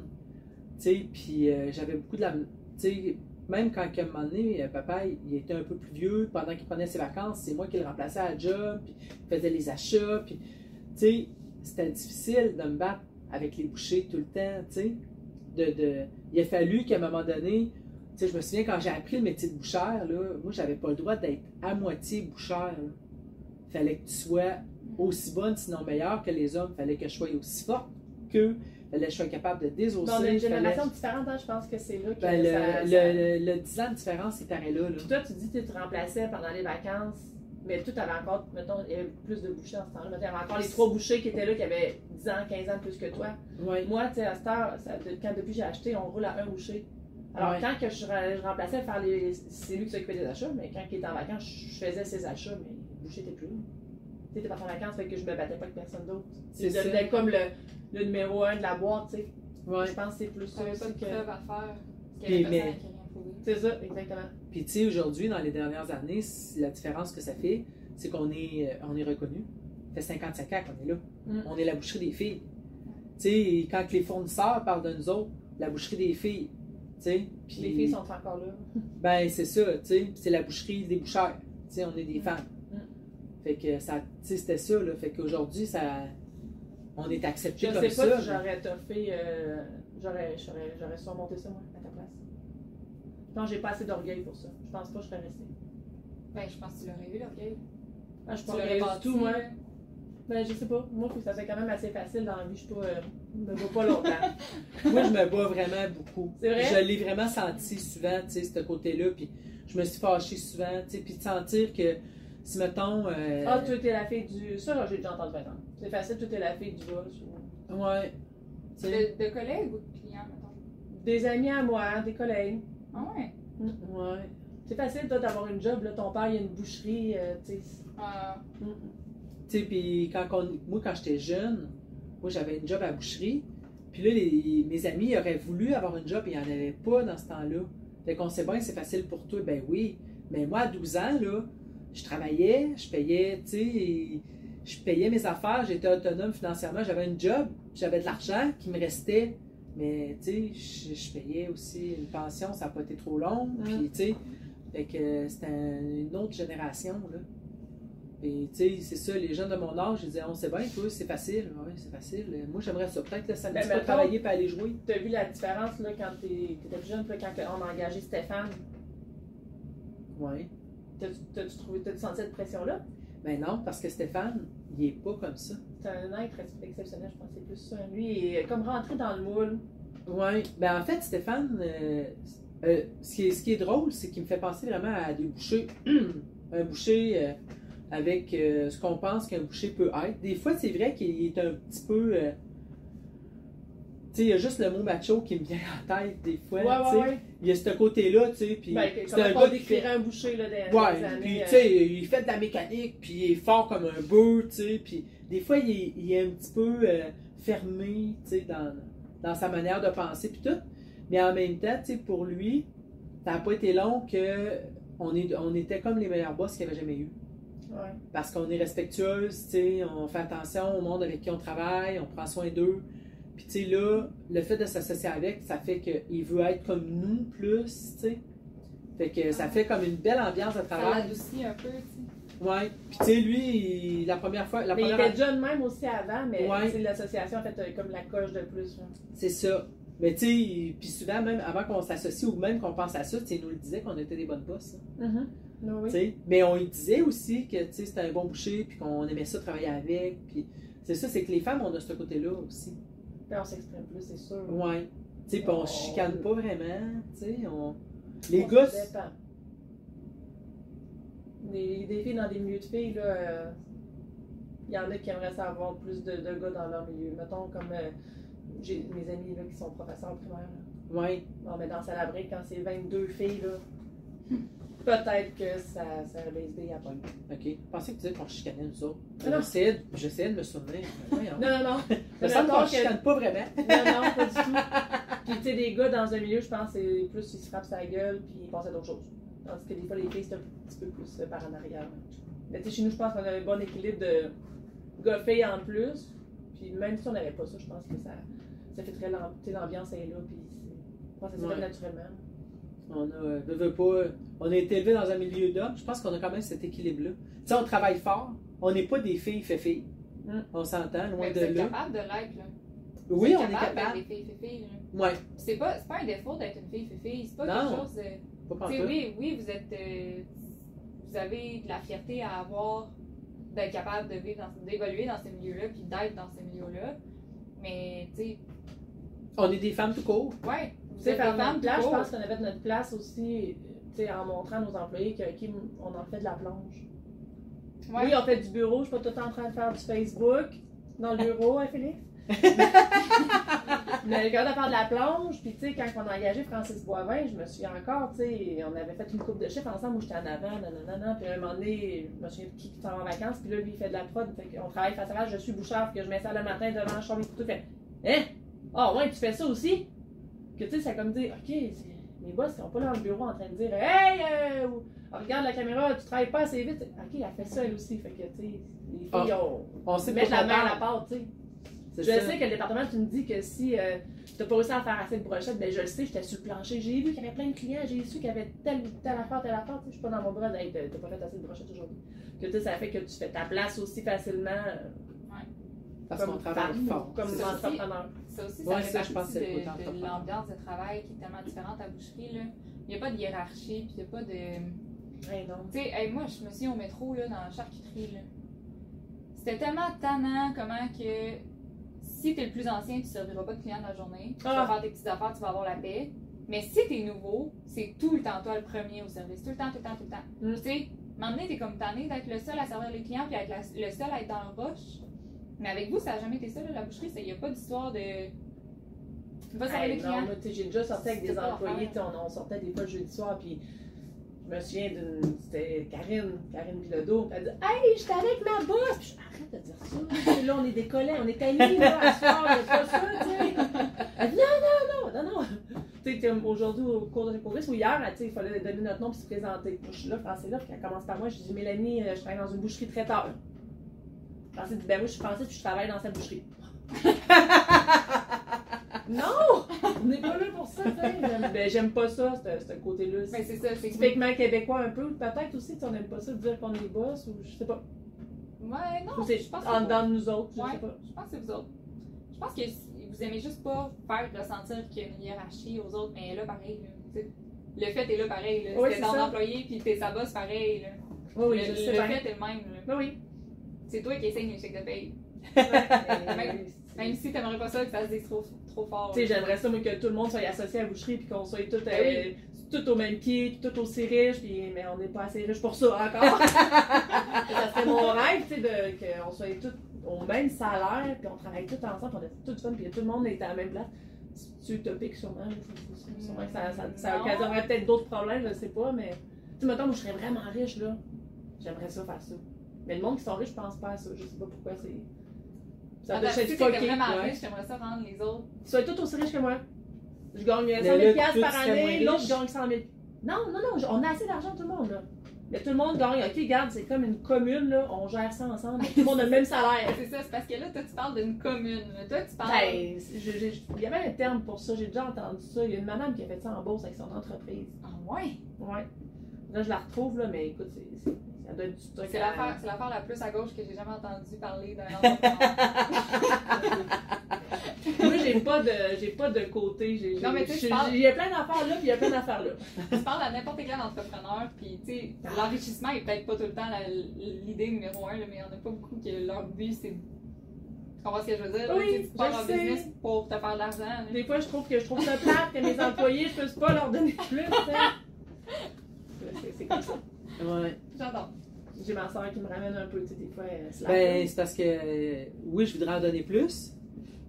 S2: Tu sais, puis euh, j'avais beaucoup de la. Tu sais, même quand à un moment donné, euh, papa, il était un peu plus vieux, pendant qu'il prenait ses vacances, c'est moi qui le remplaçais à la job, puis il faisait les achats, puis. Tu sais, c'était difficile de me battre avec les bouchers tout le temps, tu sais. De, de, il a fallu qu'à un moment donné, tu sais, je me souviens quand j'ai appris le métier de bouchère, là, moi, j'avais pas le droit d'être à moitié bouchère. là. Fallait que tu sois aussi bonne, sinon meilleure que les hommes. Fallait que je sois aussi forte qu'eux. Que je sois capable de désosser.
S1: Dans une
S2: Fallait-
S1: génération différente, hein, je pense que c'est là que
S2: Ben, le,
S1: ça,
S2: le,
S1: ça-
S2: le- le 10 ans de différence, il paraît là. là.
S1: Puis toi, tu dis que tu te remplaçais pendant les vacances, mais toi, t'avais encore, mettons, il y avait plus de bouchers en ce temps-là. Il y avait encore les trois bouchers qui étaient là, qui avaient 10 ans, 15 ans plus que toi. Moi, tu sais, à cette heure, ça- quand depuis que j'ai acheté, on roule à un boucher. Alors,
S2: Ouais.
S1: quand que je, je remplaçais faire les. C'est lui qui s'occupait des achats, mais quand il était en vacances, je faisais ses achats, mais le boucher n'était plus là. T'es parti en vacances, fait que je me battais pas avec personne d'autre.
S2: C'est
S1: devenais comme le, le numéro un de la boîte, tu sais.
S2: Ouais.
S1: Je pense que c'est plus ça
S3: pas de
S1: que.
S3: preuve à faire.
S2: Puis, mais-.
S1: C'est ça, exactement.
S2: Puis tu sais, aujourd'hui, dans les dernières années, la différence que ça fait, c'est qu'on est, euh, on est reconnu. Ça fait 55 ans qu'on est là.
S1: Mm.
S2: On est la boucherie des filles. Tu sais, quand les fournisseurs parlent de nous autres, la boucherie des filles. Tu sais, puis
S1: Les filles sont encore là.
S2: Ben, c'est ça, tu sais. C'est la boucherie des bouchères. Tu sais, on est des
S1: Mm.
S2: femmes. Fait que ça, tu sais, c'était ça, là. Fait qu'aujourd'hui, ça. On est accepté
S1: Je
S2: comme
S1: sais
S2: ça.
S1: pas si j'aurais toffé. Euh, j'aurais, j'aurais, j'aurais surmonté ça, moi, à ta place. Je pense que j'ai pas assez d'orgueil pour ça. Je pense pas que je serais restée.
S3: Ben, je pense que tu l'aurais eu, l'orgueil.
S1: Ah, je orgueilleuse
S3: bâti,
S1: du tout, moi. Ben, je sais pas. Moi, faut que ça soit quand même assez facile dans la vie. Je pas, euh, me vaut pas longtemps.
S2: Moi, je me bats vraiment beaucoup.
S1: C'est vrai?
S2: Je l'ai vraiment senti souvent, tu sais, ce côté-là. Puis je me suis fâchée souvent, tu sais. Puis de sentir que si, mettons. euh,
S1: Ah, toi, t'es la fille du. Ça, j'ai déjà entendu 20 ans. C'est facile, toi, t'es la fille du boss. ou-
S2: Ouais.
S3: De, de collègues ou de clients, mettons?
S1: Des amis à moi, des collègues.
S3: Ah ouais?
S2: ouais.
S1: C'est facile, toi, d'avoir une job. Là, ton père, il y a une boucherie. euh, tu sais.
S3: Ah,
S1: Mm.
S2: Tu sais, puis quand on- moi, quand j'étais jeune, moi, j'avais une job à la boucherie. Puis là, les- mes amis auraient voulu avoir une job et il n'y en avait pas dans ce temps-là. Fait qu'on sait bien que c'est facile pour toi. Ben oui. Mais moi, à 12 ans, là, je travaillais, je payais, tu sais, je payais mes affaires, j'étais autonome financièrement, j'avais une job, j'avais de l'argent qui me restait. Mais, tu sais, je, je payais aussi une pension, ça n'a pas été trop long. Puis, tu sais, fait que c'était un- une autre génération, là. Et tu sais, c'est ça, les jeunes de mon âge, ils disaient, on sait bien, toi, c'est facile. Oui, c'est facile. Moi, j'aimerais ça. Peut-être le samedi,
S1: Ben,
S2: pas travailler et aller jouer.
S1: T'as vu la différence là, quand t'étais plus jeune, là, quand on a engagé Stéphane.
S2: Oui.
S1: T'as-tu trouvé, t'as-tu senti cette pression-là?
S2: Ben non, parce que Stéphane, il est pas comme ça.
S1: C'est un être exceptionnel, je pense. C'est plus ça. Lui, il est comme rentré dans le moule.
S2: Oui. Ben en fait, Stéphane, euh, euh, ce, qui est, ce qui est drôle, c'est qu'il me fait penser vraiment à des bouchers. un boucher euh, avec ce qu'on pense qu'un boucher peut être. Des fois, c'est vrai qu'il est un petit peu. Il y a juste le mot macho qui me vient en tête des fois.
S1: Ouais,
S2: tu sais.
S1: ouais, ouais.
S2: Il y a ce côté-là, tu sais. Puis
S1: Ben,
S2: c'est un gars qui fait.
S1: un boucher là, des,
S2: Ouais, puis
S1: euh,
S2: tu sais, il fait de la mécanique, puis il est fort comme un bœuf, tu sais, puis des fois, il est, il est un petit peu euh, fermé, tu sais, dans, dans sa manière de penser, puis tout. Mais en même temps, tu sais, pour lui, ça n'a pas été long que on, est, on était comme les meilleurs boss qu'il avait jamais eu.
S1: ouais.
S2: Parce qu'on est respectueuse, on fait attention au monde avec qui on travaille, on prend soin d'eux. Puis tu sais, là, le fait de s'associer avec, ça fait qu'il veut être comme nous plus, tu sais. Fait que ça fait comme une belle ambiance de
S3: ça
S2: travail.
S3: l'adoucit un peu, tu sais.
S2: Ouais. Puis tu sais, lui, il- la première fois, la
S1: Mais il était jeune même aussi avant, mais
S2: Ouais.
S1: l'association a fait euh, comme la coche de plus.
S2: c'est ça. Mais tu sais, puis souvent, même avant qu'on s'associe ou même qu'on pense à ça, tu sais, il nous le disait qu'on était des bonnes bosses. hein,
S1: Non, oui.
S2: Mais on lui disait aussi que tu sais, c'était un bon boucher, puis qu'on aimait ça travailler avec. Puis c'est ça, c'est que les femmes, on a ce côté-là aussi.
S1: On s'exprime plus, c'est sûr.
S2: Ouais. Tu sais, on
S1: Oh.
S2: chicane pas vraiment. Tu sais, on. Les
S1: On
S2: gars.
S1: Des, des filles dans des milieux de filles, là, euh, il y en a qui aimeraient savoir plus de, de gars dans leur milieu. Mettons, comme euh, j'ai mes amis là, qui sont professeurs primaires. là.
S2: Ouais.
S1: Bon, mais dans salle à briques, quand c'est 22 filles, là, peut-être que ça, ça baisse des à.
S2: Ok. Je pensais que tu disais qu'on chicanait nous autres.
S1: Ah non.
S2: J'essayais de, me souvenir.
S1: Non, non, non.
S2: Me
S1: Mais
S2: semble
S1: mettons
S2: qu'on chicane pas vraiment.
S1: Non, non, pas du tout. Puis, tu sais, des gars dans un milieu, je pense, c'est plus ils se frappent sa gueule, puis ils pensent à d'autres choses. Tandis que des fois, les filles, c'est un petit peu plus euh, par en arrière. Mais, tu sais, chez nous, je pense qu'on a un bon équilibre de gars-filles en plus. Puis, même si on n'avait pas ça, je pense que ça, ça fait très. l'ambiance est là, puis je pense que ça se fait naturellement.
S2: On a, euh, veut, veut pas, on a été élevés dans un milieu d'hommes. Je pense qu'on a quand même cet équilibre-là. Tu sais, on travaille fort. On n'est pas des filles fait.
S1: Mm.
S2: On s'entend, loin
S3: Mais
S2: de
S3: vous êtes
S2: là.
S3: capable de l'être, là.
S2: Oui,
S3: Vous
S2: on
S3: êtes
S2: est
S3: d'être
S2: capable.
S3: des filles, filles, filles, là.
S2: Ouais,
S3: C'est pas, c'est pas un défaut d'être une fille, fille. C'est pas
S2: Non.
S3: quelque chose de.
S2: pas
S3: oui, oui, vous êtes. euh, vous avez de la fierté à avoir d'être capable de vivre dans, d'évoluer dans ces milieux-là, puis d'être dans ces milieux-là. Mais, tu sais,
S2: On est des femmes tout court.
S3: ouais,
S1: faire
S3: des
S1: notre
S3: femmes
S1: place, je
S3: tout
S1: pense qu'on avait notre place aussi, tu sais, en montrant à nos employés que, OK, on en fait de la plonge.
S3: Ouais.
S1: Oui, on fait du bureau, je suis pas tout le temps en train de faire du Facebook dans le bureau, hein, Félix? Mais quand on a faire de la plonge, puis tu sais, quand on a engagé Francis Boivin, je me souviens encore, tu sais, on avait fait une coupe de chiffres ensemble où j'étais en avant, nanana, puis à un moment donné, je me souviens de qui qui en vacances, puis là, lui, il fait de la prod, fait qu'on travaille face à face, je suis bouchard, puis que je m'installe le matin devant, je sors mes couteaux, fait Hein? Ah ouais, tu fais ça aussi? Que tu sais, ça comme dire, OK, c'est- mes boss, ils sont pas dans le bureau en train de dire, Hey, euh, regarde la caméra, tu travailles pas assez vite. OK, elle fait ça elle aussi, fait que tu sais, les filles, ont.
S2: On sait pas
S1: la main à la pâte, tu sais.
S2: C'est
S1: Je
S2: ça.
S1: sais que le département, tu me dis que si euh, tu n'as pas réussi à faire assez de brochettes, ben je le sais, j'étais sur le plancher. J'ai vu qu'il y avait plein de clients, j'ai su qu'il y avait telle, telle affaire, telle affaire. Tu sais, Je suis pas dans mon bras, hey, t'as t'as pas fait assez de brochettes aujourd'hui. Que tu sais, ça fait que tu fais ta place aussi facilement euh,
S2: Parce qu'on
S1: comme
S2: travaille
S1: femme,
S2: fort.
S1: comme
S3: Ça aussi.
S1: entrepreneur.
S3: Ça aussi,
S2: Ouais,
S3: ça fait
S2: ça, je pense c'est le côté
S3: de, l'ambiance de travail qui est tellement différente à Boucherie. Là. Il n'y a pas de hiérarchie, puis il n'y a pas de.
S1: Hey.
S3: Tu sais, hey, moi, je me suis au métro, là, dans la charcuterie, là. C'était tellement tannant comment que si t'es le plus ancien, tu serviras pas de client de la journée. Tu
S1: Ah.
S3: vas faire tes petites affaires, tu vas avoir la paix. Mais si t'es nouveau, c'est tout le temps toi le premier au service. Tout le temps, tout le temps, tout le temps.
S1: Mm.
S3: Tu sais, maintenant t'es comme tanné d'être le seul à servir les clients puis être la- le seul à être dans le rush. Mais avec vous, ça a jamais été ça, là, la boucherie. Il n'y a pas d'histoire de. Va
S1: Hey, non, moi, j'ai déjà sorti avec des employés, on, on sortait des fois le jeudi soir, puis je me souviens d'une. C'était Karine, Karine Bilodeau, elle dit Hey, j'étais avec ma boss! Puis je arrête de dire ça. Là, on est des collègues, on est amis, là, à soir, a pas ça, tu sais. Elle dit Non, non, non, non, non. Tu sais, aujourd'hui, au cours de l'économiste, ou hier, il fallait donner notre nom puis se présenter. Je suis là, Francine, là, puis elle commence par moi, je dis Mélanie, euh, je travaille dans une boucherie traiteur. Dit Ben, moi, je suis Francine, puis je travaille dans cette boucherie. non! On n'est pas là pour ça, Ben, j'aime pas ça, ce, ce côté-là.
S3: Mais Ben, c'est ça, c'est que.
S1: Typiquement québécois un peu, peut-être aussi, on n'aime pas ça de dire qu'on est boss, ou je sais pas.
S3: Ouais, non, je pense que
S1: en dedans de nous autres, je
S3: Ouais.
S1: sais pas.
S3: Je pense que c'est vous autres. Je pense que vous aimez juste pas faire ressentir qu'il y a une hiérarchie aux autres, mais là, pareil. Là, sais. le fait est là pareil. Là.
S1: Oui,
S3: T'es
S1: c'est
S3: ton
S1: ça.
S3: employé puis t'es sa boss pareil. Là.
S1: Oui, oui,
S3: le
S1: je
S3: le
S1: sais bien.
S3: fait est le même. là.
S1: Ben oui.
S3: C'est toi qui essaye les chèques de paye.
S1: Ouais,
S3: Même- Même si t'aimerais pas ça que ça se dise trop, trop fort.
S1: Tu sais, j'aimerais ça, moi, que tout le monde soit associé à la boucherie, puis qu'on soit tous,
S3: Ben
S1: euh, au même pied, tous aussi riches, puis, mais on n'est pas assez riches pour ça encore. ça serait mon rêve, tu sais, qu'on soit tous au même salaire, puis on travaille tous ensemble, puis on est tous fun, puis tout le monde est à la même place. C'est utopique, sûrement. Sûrement que ça, ça, occasionnerait peut-être d'autres problèmes, je sais pas, mais. Tu sais, mettons, moi, je serais vraiment riche, là. J'aimerais ça faire ça. Mais le monde qui sont riches, je pense pas à ça. Je sais pas pourquoi c'est. Ça doit
S3: Attends,
S1: être fucké.
S3: vraiment
S2: ouais.
S3: riche, j'aimerais ça rendre les autres.
S1: Sont tous aussi riches que moi. Je gagne 100
S2: là,
S1: 000 piastres
S2: toi,
S1: par année, l'autre
S2: riche.
S1: gagne 100 000. Non, non, non, on a assez d'argent, tout le monde, là. Mais tout le monde gagne. Ok, regarde, c'est comme une commune, là, on gère ça ensemble. Tout le monde a le même salaire.
S3: C'est ça, c'est parce que là, toi, tu parles d'une commune. Toi, tu parles.
S1: Ben, je- je- il y avait un terme pour ça, j'ai déjà entendu ça. Il y a une madame qui a fait ça en bourse avec son entreprise.
S3: Ah, ouais?
S1: Ouais. Là, je la retrouve, là, mais écoute, c'est- ça doit être du truc
S3: C'est l'affaire, c'est l'affaire la plus à gauche que j'ai jamais entendu parler d'un entrepreneur.
S1: Moi, j'ai pas de, j'ai pas de côté. J'ai,
S3: Non, mais tu sais, parles-
S1: Il y a plein d'affaires là, puis il y a plein d'affaires là.
S3: tu parles à n'importe quel entrepreneur, puis tu sais, l'enrichissement est peut-être pas tout le temps la- l'idée numéro un, là, mais il y en a pas beaucoup que leur but c'est. Tu comprends ce que je veux dire?
S1: Oui,
S3: Tu pars
S1: je
S3: en
S1: sais.
S3: business pour te faire de l'argent. là.
S1: Des fois, je trouve que je trouve ça plate que mes employés, je peux pas leur donner plus. tu sais. C'est, c'est comme ça.
S2: Ouais.
S3: J'adore.
S1: J'ai ma soeur qui me ramène un peu, tu sais, des fois. euh,
S2: Ben,
S1: là.
S2: c'est parce que, euh, oui, je voudrais en donner plus,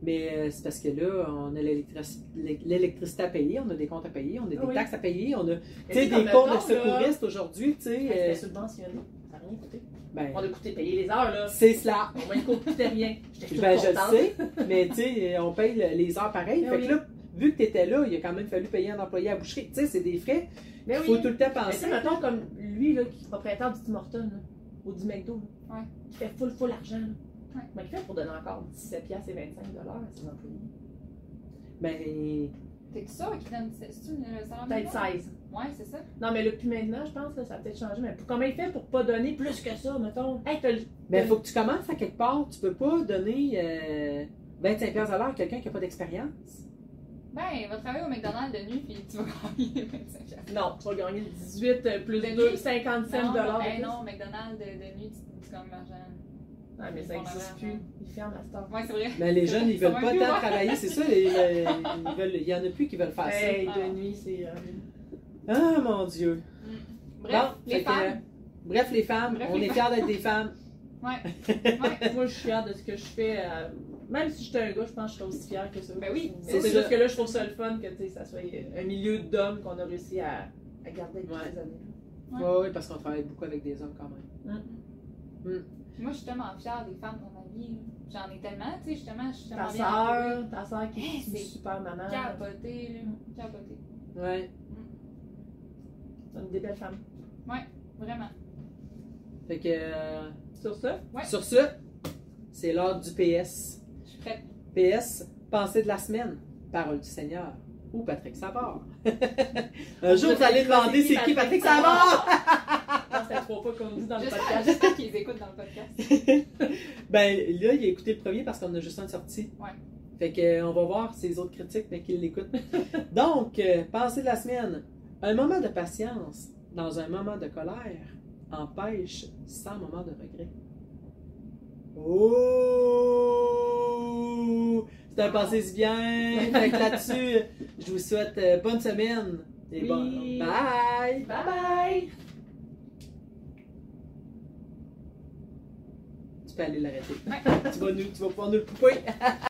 S2: mais euh, c'est parce que là, on a l'électrici- l'électricité à payer, on a des comptes à payer, on a des
S1: Oui.
S2: taxes à payer, on a
S1: Mais
S2: des cours de secouristes aujourd'hui, tu sais.
S1: C'était subventionné. Ça n'a rien coûté.
S2: ben,
S1: On a coûté payer les heures, là.
S2: c'est cela.
S1: Au moins, ne coûtait rien.
S2: Ben, je le sais, mais tu sais, on paye le- les heures pareilles.
S1: Ben
S2: fait
S1: oui.
S2: que là, vu que tu étais là, il a quand même fallu payer un employé à boucherie. Tu sais, c'est des frais.
S1: Mais
S2: Il
S1: oui.
S2: faut tout le temps
S1: Mais
S2: penser.
S1: sais, mettons, comme lui, là, qui est propriétaire du Tim Hortons, là, ou du McDo, là,
S3: Ouais.
S1: qui fait full, full argent. là.
S3: Ouais.
S1: Comment il fait pour donner encore 17 piastres et 25 dollars à ses employés?
S2: Ben,
S3: T'es sûr qu'il donne. C'est-tu le salaire
S1: Peut-être
S3: minimum?
S1: 16.
S3: Ouais, c'est ça.
S1: Non, mais là, plus maintenant, je pense, là, ça a peut-être changé. Mais pour- comment il fait pour pas donner plus que ça, mettons? Hey, t'as le-
S2: ben, faut que tu commences à quelque part. Tu peux pas donner euh, 25 piastres à l'heure à quelqu'un qui n'a pas d'expérience.
S3: Ben, il va travailler au McDonald's de nuit, puis tu vas gagner 25 piastres.
S1: Non, tu vas gagner 18 euh, plus
S3: De
S1: 2,
S3: nuit?
S1: 55
S3: Non,
S1: dollars.
S3: ben non, McDonald's de, de nuit, tu, tu gagnes l'argent.
S1: Ah, mais ça n'existe plus. Ils ferment la star.
S3: Ouais, c'est vrai.
S2: Mais les jeunes, ils veulent
S3: Ça
S2: pas tant travailler, c'est ça. les- les- ils veulent- il y en a plus qui veulent faire
S1: Hey,
S3: Ah.
S1: de nuit, c'est. euh,
S2: ça. Ah, mon Dieu.
S3: Bref,
S2: Bon,
S3: les
S2: que,
S3: femmes.
S2: euh, bref, les femmes,
S3: Bref,
S2: on
S3: les
S2: est fiers d'être des femmes.
S3: Ouais. Ouais.
S1: Moi, je suis fière de ce que je fais. euh, Même si j'étais un gars, je pense que je serais aussi fière que ça.
S3: Ben oui,
S2: c'est
S1: c'est
S2: ça.
S1: juste que là, je trouve ça le fun que tu sais, ça soit un milieu d'hommes qu'on a réussi à, à garder depuis
S2: Ouais.
S1: des années.
S3: Ouais.
S2: Oui, oui, parce qu'on travaille beaucoup avec des hommes quand même.
S3: Moi, je suis tellement fière des femmes dans ma vie. J'en ai tellement, tu sais, justement, je suis tellement
S1: Ta soeur, ta soeur qui
S3: Hey,
S1: est
S3: c'est
S1: super maman.
S3: Capoté, là. Capoté.
S2: Ouais.
S1: C'est une des belles femmes.
S3: Vraiment.
S2: Fait que, euh,
S1: Sur ça,
S3: Ouais.
S2: sur ce, c'est l'heure du PS. PS, pensée de la semaine, parole du Seigneur ou Patrick Savard. Un jour, vous allez demander c'est qui Patrick Savard?
S1: je pense que c'est trois fois qu'on dit dans le podcast.
S3: j'espère qu'ils écoutent dans le podcast.
S2: Ben là, il a écouté le premier parce qu'on a juste un sorti.
S3: Ouais.
S2: Fait que euh, on va voir ses autres critiques, mais qu'il l'écoute. Donc, euh, pensée de la semaine. Un moment de patience dans un moment de colère empêche 100 moments de regret. Oh! Un passé si bien. Fait que là-dessus, je vous souhaite euh, bonne semaine. Et
S1: Oui.
S2: bon, bye!
S1: Bye bye!
S2: Tu peux aller l'arrêter.
S3: Ouais.
S2: tu, vas nous, tu vas pouvoir nous le couper.